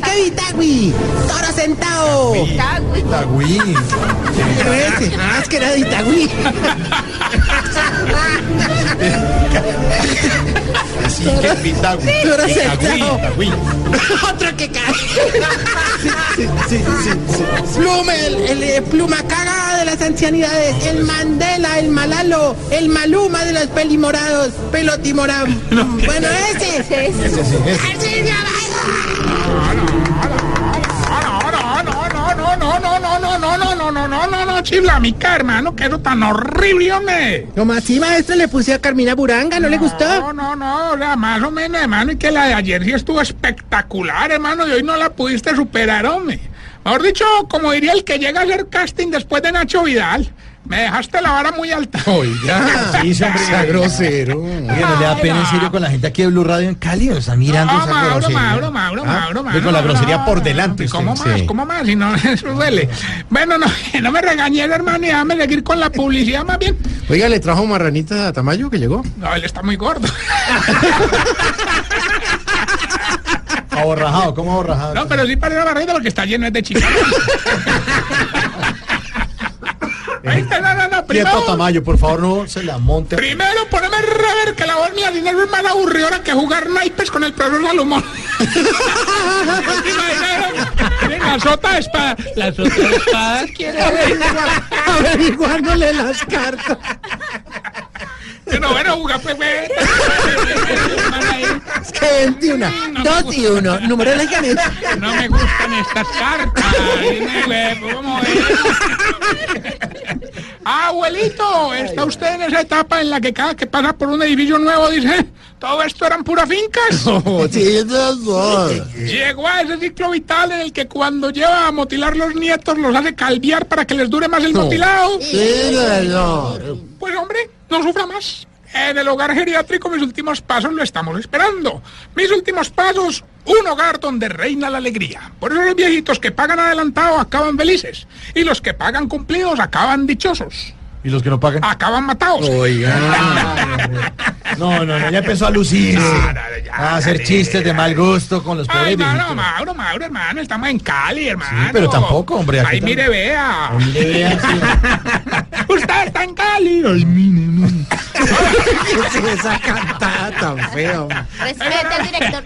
Cacique Vitagui, toro sentado. Ese, ah, es que era de Itagüí. Así que Pitagüí. Toro sentado. Otro que cae. Pluma, el, el, pluma cagada de las ancianidades, el Mandela, el Malalo, el Maluma de los pelimorados, pelotimoram. Bueno, ese. Ese sí, ese. No, no, no, no, no, no, no, no, no, chiflamica, hermano, que eso tan horrible, hombre. Como así, maestro, le puse a Carmina Buranga, ¿no le gustó? No, no, no, o sea, más o menos, hermano, y que la de ayer sí estuvo espectacular, hermano, y hoy no la pudiste superar, hombre. Mejor dicho, como diría el que llega a hacer casting después de Nacho Vidal, me dejaste la vara muy alta. Oiga, sí, hombre. Sea grosero. Oiga, ¿no le da pena en serio con la gente aquí de Blue Radio en Cali? ¿O está mirando No, esa Mauro, grosería? Mauro, Mauro, ¿Ah? Mauro, Mauro, Con la grosería por delante. ¿Cómo usted, más? sí. ¿Cómo más? Si no, eso duele. Bueno, no, no me regañé, hermano, y déjame seguir con la publicidad más bien. Oiga, ¿le trajo marranita a Tamayo que llegó? No, él está muy gordo. Aborrajado, ¿cómo aborrajado? No, pero sí parece una barrita porque está lleno de chicas. ¿Viste? No, no, no, Quieto, primero, Tamayo, por favor, no se la monte. primero poneme rever que la mía dinero es más aburridora que jugar naipes con el profesor Salomón. la sota de espada. La sota de espada quiere Averiguándole las cartas. Bueno, bueno, jugar pues, que 21, 2 y 1, número de la caneta. No me gustan estas cartas. Dime. Ah, abuelito, está usted en esa etapa en la que cada que pasa por un edificio nuevo dice, todo esto eran puras fincas. Llegó a ese ciclo vital en el que cuando lleva a motilar los nietos los hace calviar para que les dure más el motilado. Sí, señor. Pues hombre, no sufra más. En el hogar geriátrico mis últimos pasos lo estamos esperando. Mis últimos pasos, un hogar donde reina la alegría. Por eso los viejitos que pagan adelantado acaban felices. Y los que pagan cumplidos acaban dichosos. ¿Y los que no pagan? Acaban matados. Oiga. No, no, no, ya empezó a lucirse. A hacer chistes de mal gusto con los pobres Ay, Mauro, viejitos. Mauro, Mauro, hermano, estamos en Cali, hermano. pero tampoco, hombre, aquí Ay, mire, vea. Ay, mire, vea, sí. Usted está en Cali. Ay, ¿Qué es esa cantada tan fea? hombre? Respeta al director.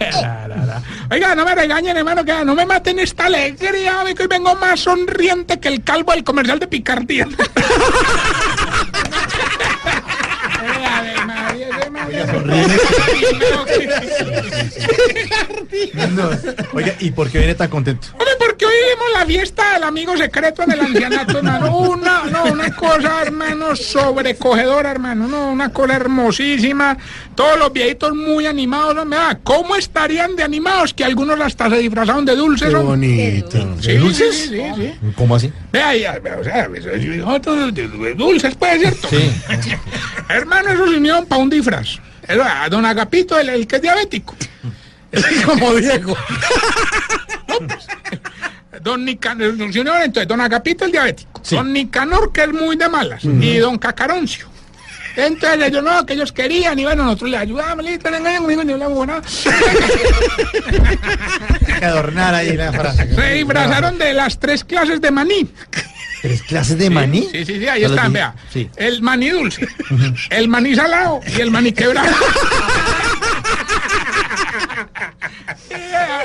Oiga, no me regañen, hermano, que no me maten esta alegría, que hoy vengo más sonriente que el calvo del comercial de picardía. No, Oiga, ¿y por qué viene tan contento? Hombre, porque hoy vimos la fiesta del amigo secreto en el ancianato, hermano. Una, no, una cosa, hermano, sobrecogedora, hermano. No, una cosa hermosísima. Todos los viejitos muy animados. Ah, ¿Cómo estarían de animados que algunos hasta se disfrazaron de dulces? Qué bonito. Sí, dulces? Sí, sí, sí. ¿Cómo así? Vea, ya, o sea, nosotros, de- de dulces, pues, ¿cierto? Sí. Hermano, eso se unieron para un disfraz. A don Agapito, el, el que es diabético. Como Diego. Don Nicanor, entonces, don Agapito, el diabético. Don Nicanor, que es muy de malas. Y don Cacaroncio. Entonces ellos no, que ellos querían, y bueno, nosotros le ayudamos, listo, le engañan conmigo, ni hablamos nada. Que adornar ahí la frase. Se disfrazaron de las tres clases de maní. ¿Tres clases de maní? Sí, sí, sí, ahí están, vea. Sí. El maní dulce, el maní salado y el maní quebrado.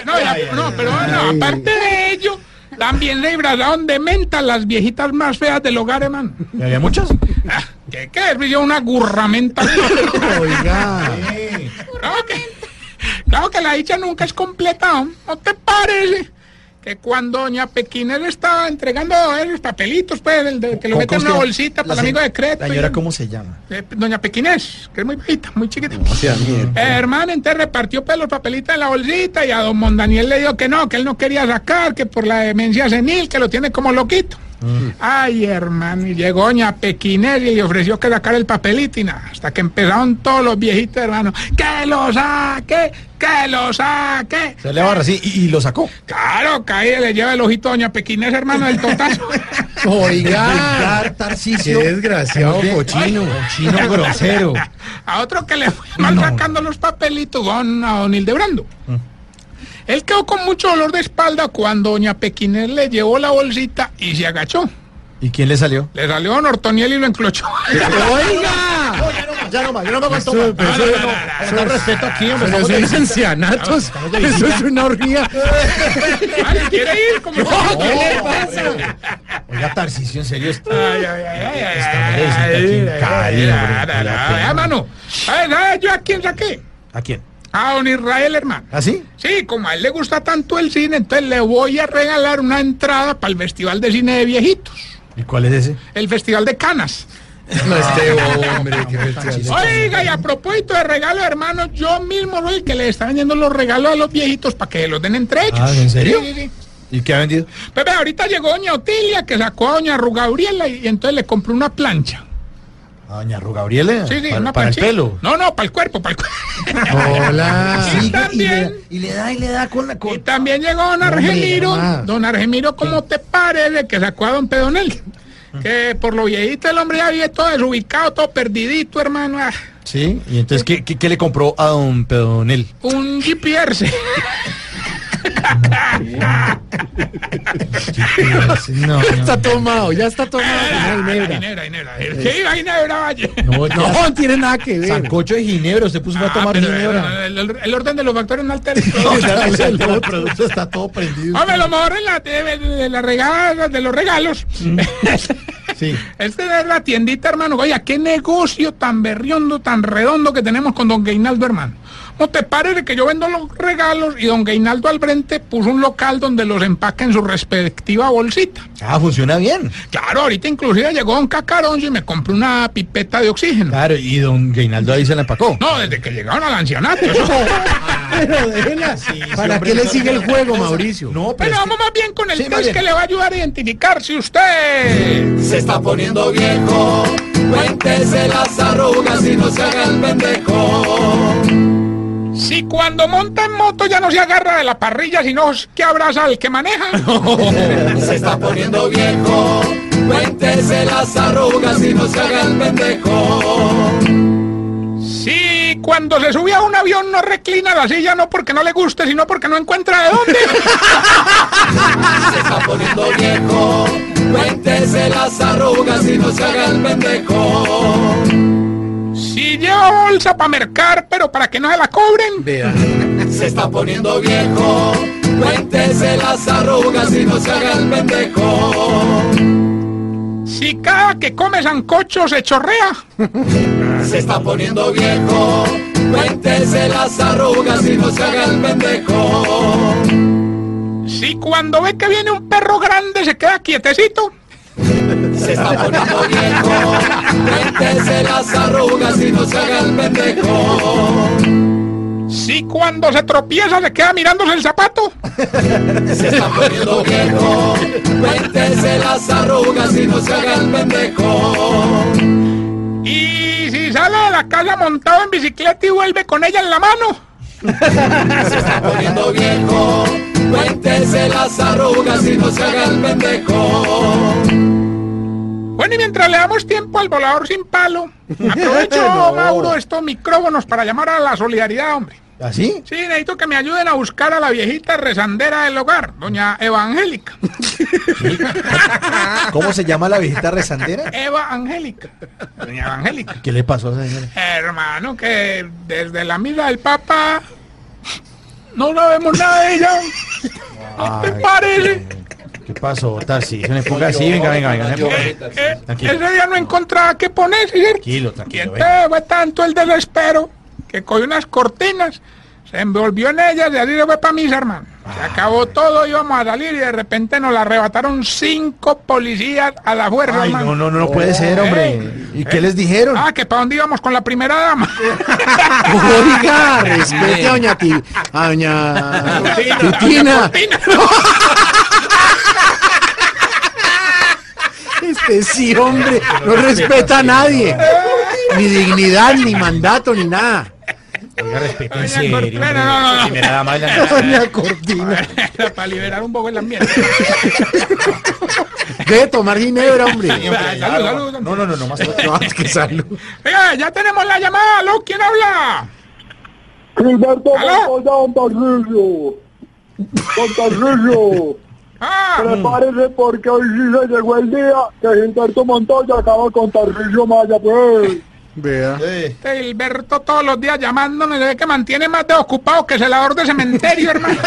no, ya- no, pero no, aparte de ello, también se disfrazaron de menta las viejitas más feas del hogar, hermano. ¿Y había muchas? ¿Qué, qué es? Yo una gurramenta. Oiga. Claro que, claro que la dicha nunca es completa, ¿no te parece? Que cuando doña Pequines estaba entregando los papelitos, pues, el de- que lo ¿Cómo- mete en cómo una bolsita para el amigo de Creto. La señora, ¿cómo se llama? Eh, Doña Pequinés, que es muy bajita, muy chiquita. O sea. Eh, hermano, entonces repartió pues, los papelitos en la bolsita y a don Mondaniel le dijo que no, que él no quería sacar, que por la demencia senil, que lo tiene como loquito. Ay, hermano, y llegó doña Pequinés y le ofreció que sacara el papelito y nada, hasta que empezaron todos los viejitos, hermano, que lo saque, que lo saque. Se le barra así y, y lo sacó. Claro, caí, le lleva el ojito a doña Pequinés, hermano, del totazo. Oiga, Tarcicio. Qué desgraciado, cochino. Cochino grosero. A otro que le fue mal sacando los papelitos, don, a don Hildebrando. Él quedó con mucho dolor de espalda cuando doña Pequinés le llevó la bolsita y se agachó. ¿Y quién le salió? Le salió don Ortoniel y lo enclochó. ¡Oiga! Ya no más, yo no me aguanto más. pero No, eso- no, no, eso- no, respeto aquí, hombre. Pero eso es ancianatos. Eso es una orgía. ¿Quiere ir? ¿Cómo No, ¿qué le pasa? Oiga, Tarcicio, en serio. está- Ay, ay, ay, ay, ay, ay, visita aquí en ay, Cali, ay, hombre, ay. A don Israel, hermano. ¿Ah, sí? Sí, como a él le gusta tanto el cine, entonces le voy a regalar una entrada para el Festival de Cine de Viejitos. ¿Y cuál es ese? El Festival de Canas. No, este hombre, qué festival. Oiga, y a propósito de regalos, hermano, yo mismo soy el que le está vendiendo los regalos a los viejitos para que los den entre ellos. Ah, ¿en serio? Sí, sí, sí. ¿Y qué ha vendido? Pepe, ahorita llegó doña Otilia, que sacó a doña Rugabriela y entonces le compró una plancha. ¿A doña Ru Gabriela? Sí, sí, para, una para el pelo. No, no, para el cuerpo, para el cuerpo. Hola. Y y, le, también, y le da y le da con la y con... también llegó don Argemiro. Don Argemiro, ¿cómo te parece que sacó a don Pedonel? Que por lo viejito el hombre ya vive todo desubicado, todo perdidito, hermano. Ah, Sí, y entonces, ¿qué, qué, qué le compró a don Pedonel? un GPS. No, Está tomado, ya está tomado. Ginebra. Ginebra. ¿Qué iba Ginebra, Valle? no, No, no tiene nada que ver. Sancocho de ginebra, usted puso a Ah, tomar pero ginebra. el, el- el orden de los factores no altera. el, el producto está todo prendido. Hombre, lo mejor es la, de, de las regalas, de los regalos. Sí. Este es la tiendita, hermano. Oiga, qué negocio tan berriondo, tan redondo que tenemos con don Gainaldo, hermano. ¿No te parece que yo vendo los regalos y don Gainaldo al frente puso un local donde los empaca en su respectiva bolsita? Ah, funciona bien. Claro, ahorita inclusive llegó don Cacarón y me compró una pipeta de oxígeno. Claro, y don Gainaldo ahí se la empacó. No, desde que llegaron al ancianato. eso. Pero déjela. ¿Para qué le sigue el juego, Mauricio? No, pero Pero es vamos más bien con el Sí, test que le va a ayudar a identificar si usted... Se está poniendo viejo, cuéntese las arrugas y no se haga el pendejo. Si cuando monta en moto ya no se agarra de la parrilla, sino que abraza al que maneja. Se está poniendo viejo, cuéntese las arrugas y no se haga el pendejo. Si cuando se sube a un avión no reclina la silla, no porque no le guste, sino porque no encuentra de dónde. Se está poniendo viejo, cuéntese las arrugas y no se haga el pendejo. Si lleva bolsa para mercar, pero para que no se la cobren. Vea. Se está poniendo viejo, cuéntese las arrugas y no se haga el pendejo. Si cada que come sancocho se chorrea. Se está poniendo viejo, cuéntese las arrugas y no se haga el pendejo. Si cuando ve que viene un perro grande se queda quietecito. Se está poniendo viejo, cuéntese las arrugas y no se haga el pendejo. Si cuando se tropieza se queda mirándose el zapato. Se está poniendo viejo, cuéntese las arrugas y no se haga el pendejo. Y si sale de la casa montado en bicicleta y vuelve con ella en la mano. Se está poniendo viejo, cuéntese las arrugas y no se haga el pendejo. Bueno, y mientras le damos tiempo al volador sin palo, aprovecho, Mauro, estos micrófonos para llamar a la solidaridad, hombre. ¿Así? Sí, necesito que me ayuden a buscar a la viejita rezandera del hogar, doña Evangélica. ¿Cómo se llama la viejita rezandera? Eva Angélica. Doña Evangélica. ¿Qué le pasó a esa señora? Hermano, que desde la misa del Papa no sabemos nada de ella. ¿No te parece? ¿Qué pasó, Tarcisio? Me ponga así, venga, venga, venga. se ponga. Eh, eh, Tranquilo. ese día no encontraba qué poner, ¿cierto? Tranquilo, Y tranquilo. venga. entonces fue tanto el desespero que cogió unas cortinas, se envolvió en ellas y así se fue para misa, hermano. Se acabó todo, íbamos a salir y de repente nos la arrebataron cinco policías a la fuerza, Ay, hermano. no, no, no, no puede ser, hombre. ¿Y qué les dijeron? Ah, que para dónde íbamos con la primera dama. Oiga, respete a doña Ti, a doña Titina. Sí, hombre, no respeta a nadie. Ni dignidad, ni mandato, ni nada. Oiga, respeta en serio. No, no, no. Primera dama de la Doña Cortina. Para liberar un poco el ambiente. Debe tomar ginebra, hombre. Salud, salud. No, no, no, no, más. Que salud. Oiga, ya tenemos la llamada. ¿Aló? ¿Quién habla? Gilberto. Montoya Montarrillo. Montarrillo. Ah, Prepárese porque hoy sí se llegó el día que Gilberto Montoya acaba con Tarrillo Maya, pues. Vea. este Gilberto todos los días llamándonos. Ve que mantiene más de ocupado que celador de cementerio, hermano.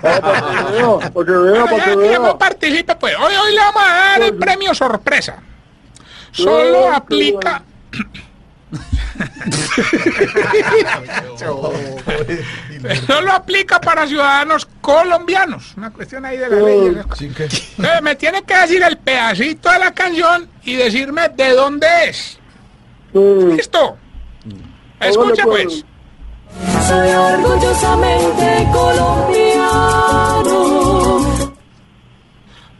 Para que vea, para que Ya, ya, vea. no participe, pues. Hoy, hoy le vamos a dar el premio sorpresa. Solo Ah, aplica. Solo aplica para ciudadanos colombianos. Una cuestión ahí de la ley. Entonces, me tiene que decir el pedacito de la canción y decirme de dónde es. ¿Listo? Escuche pues. Soy orgullosamente colombiano.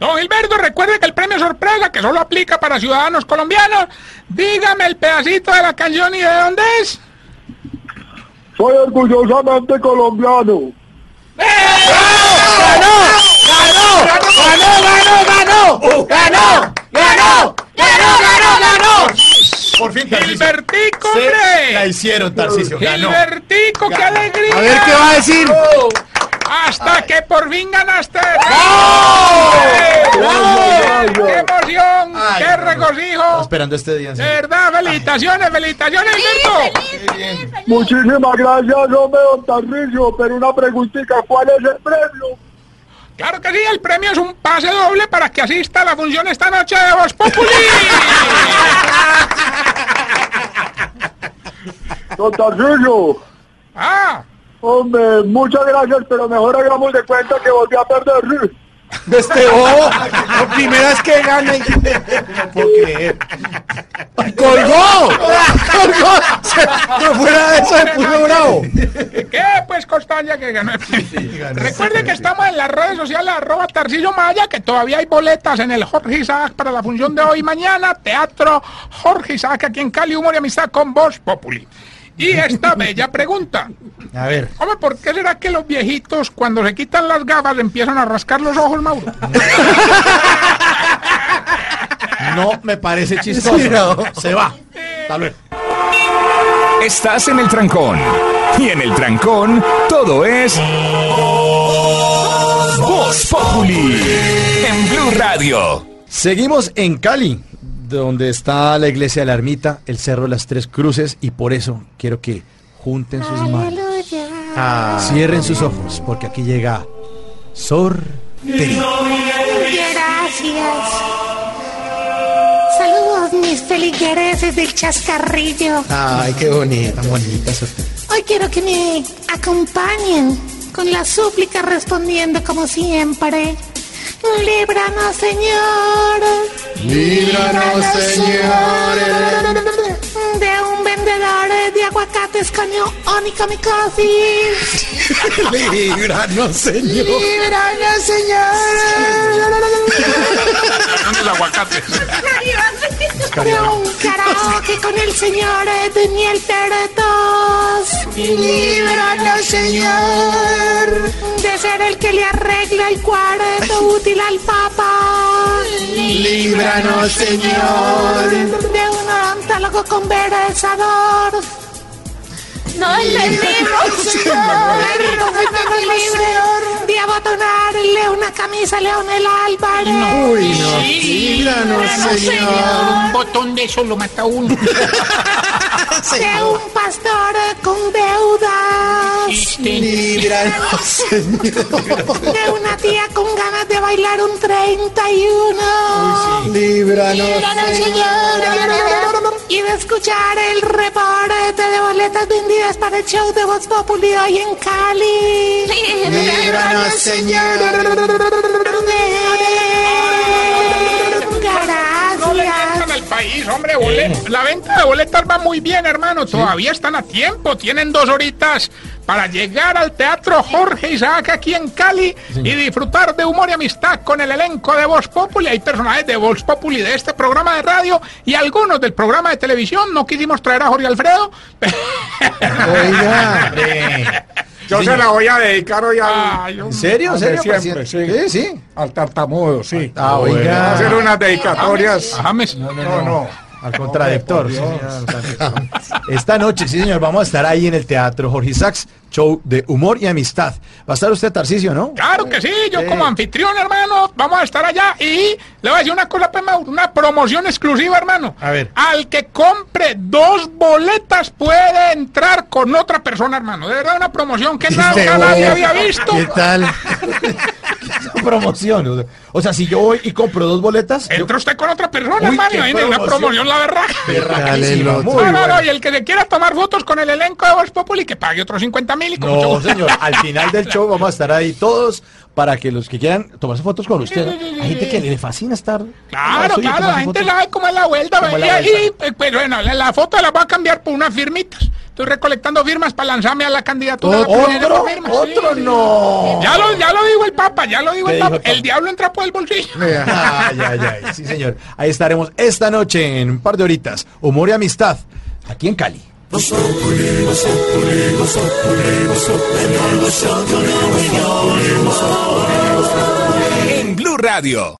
Don Gilberto, recuerde que el premio sorpresa, que solo aplica para ciudadanos colombianos, dígame el pedacito de la canción y de dónde es. Soy orgullosamente colombiano. ¡Ganó! ¡Ganó! ¡Ganó, ganó, ganó! ¡Ganó! ¡Ganó! ¡Ganó, ganó, ganó! Por fin. Gilbertico, Se hombre. La hicieron, Tarcisio. Ganó. Gilbertico, qué alegría. A ver qué va a decir. Hasta que por fin ganaste. ¡Bravo! ¡Bravo! ¡Qué emoción! Ay, ¡Qué no, no. regocijo! Esperando este día. serio. verdad, felicitaciones, felicitaciones, Gilberto. Muchísimas gracias, hombre, don Tarrillo. Pero una preguntita, ¿cuál es el premio? Claro que sí, el premio es un pase doble para que asista a la función esta noche de Voz Populi. Don Tarrillo. Ah, Hombre, muchas gracias, pero mejor hagamos de cuenta que volví a perder. Este bobo, la primera vez que gana y no puedo creer. ¡Colgó! ¡Colgó! Se- Por fuera de eso se puso bravo. ¿qué? Pues constancia que ganó el premio. Recuerde que estamos en las redes sociales, arroba Tarcillo Maya, que todavía hay boletas en el Jorge Isaac para la función de hoy y mañana. Teatro Jorge Isaac, aquí en Cali, Humor y Amistad con Voz Populi. Y esta bella pregunta. A ver. Hombre, ¿por qué será que los viejitos cuando se quitan las gafas empiezan a rascar los ojos, Mauro? No me parece chistoso. Sí, no. Se va. Hasta luego. Estás en el trancón. Y en el trancón, todo es. Voz Populi. En Blue Radio. Seguimos en Cali, donde está la iglesia de la ermita, el cerro de las tres cruces, y por eso quiero que junten sus manos. Cierren sus ojos, porque aquí llega Sor Teresa. Gracias. Saludos, mis feligreses del chascarrillo. Ay, qué bonita, bonita. Hoy quiero que me acompañen con la súplica respondiendo como siempre. Líbranos, Señor. Líbranos, Señor. De un vendedor de aguacates coño onicomicosis. Líbranos, Señor. Líbranos, Señor. los aguacates. De un karaoke con el señor Daniel Peretos. Líbranos, Señor. De ser el que le arregla el cuarto útil al Papa. Líbranos, Señor. De un odontólogo conversador. No entendimos, Señor. libre de abotonarle una camisa a Leonel Álvarez. Uy, no. Líbranos, Señor. Un botón de eso lo mata uno. De un pastor con deudas. Líbranos, Señor. De una tía con ganas de bailar un 31. Líbranos, Señor. Y de escuchar el reporte de boletas vendidas para el show de Voz Populi hoy en Cali. Líbranos, Señor. País, hombre. La venta de boletas va muy bien, hermano. Todavía están a tiempo. Tienen dos horitas para llegar al Teatro Jorge Isaac aquí en Cali y disfrutar de humor y amistad con el elenco de Voz Populi. Hay personajes de Voz Populi de este programa de radio y algunos del programa de televisión. No quisimos traer a Jorge Alfredo. Oiga. Yo se la voy a dedicar hoy a. ¿En serio? ¿En Al serio? siempre, sí. Sí, sí. Al tartamudo, sí. Ah, oiga. Hacer unas dedicatorias. James. No, no, no. Al contradictor. Esta noche, sí, señor, vamos a estar ahí en el Teatro Jorge Isaacs, show de humor y amistad. Va a estar usted, Tarcisio, ¿no? Claro que sí, yo como anfitrión, hermano, vamos a estar allá y le voy a decir una cosa, pues, una promoción exclusiva, hermano. A ver. Al que compre dos boletas puede entrar con otra persona, hermano. De verdad, una promoción que nada- nadie había visto. ¿Qué tal? promoción. o sea- O sea, si yo voy y compro dos boletas. Entra usted con otra persona, Uy, viene una promoción. la verdad. No, no, no, y el que se quiera tomar fotos con el elenco de Voz Populi, que pague otros 50 mil y con mucho No, gusto. señor, al final del show vamos a estar ahí todos para que los que quieran tomarse fotos con usted. Hay gente que le fascina estar. Claro, claro, la gente fotos. sabe cómo es la vuelta. Es la y vuelta. eh, pues bueno, la, la foto la voy a cambiar por unas firmitas. Estoy recolectando firmas para lanzarme a la candidatura. a la presidencia ¿Otro? firmas, ¿Otro? sí. No. Ya lo, ya lo digo el Papa, ya lo digo ¿Qué el Papa. el Papa? El diablo entra por el bolsillo. Ay, ay, ay. Sí, señor. Ahí estaremos esta noche en un par de horitas. Humor y amistad. Aquí en Cali. En Blue Radio.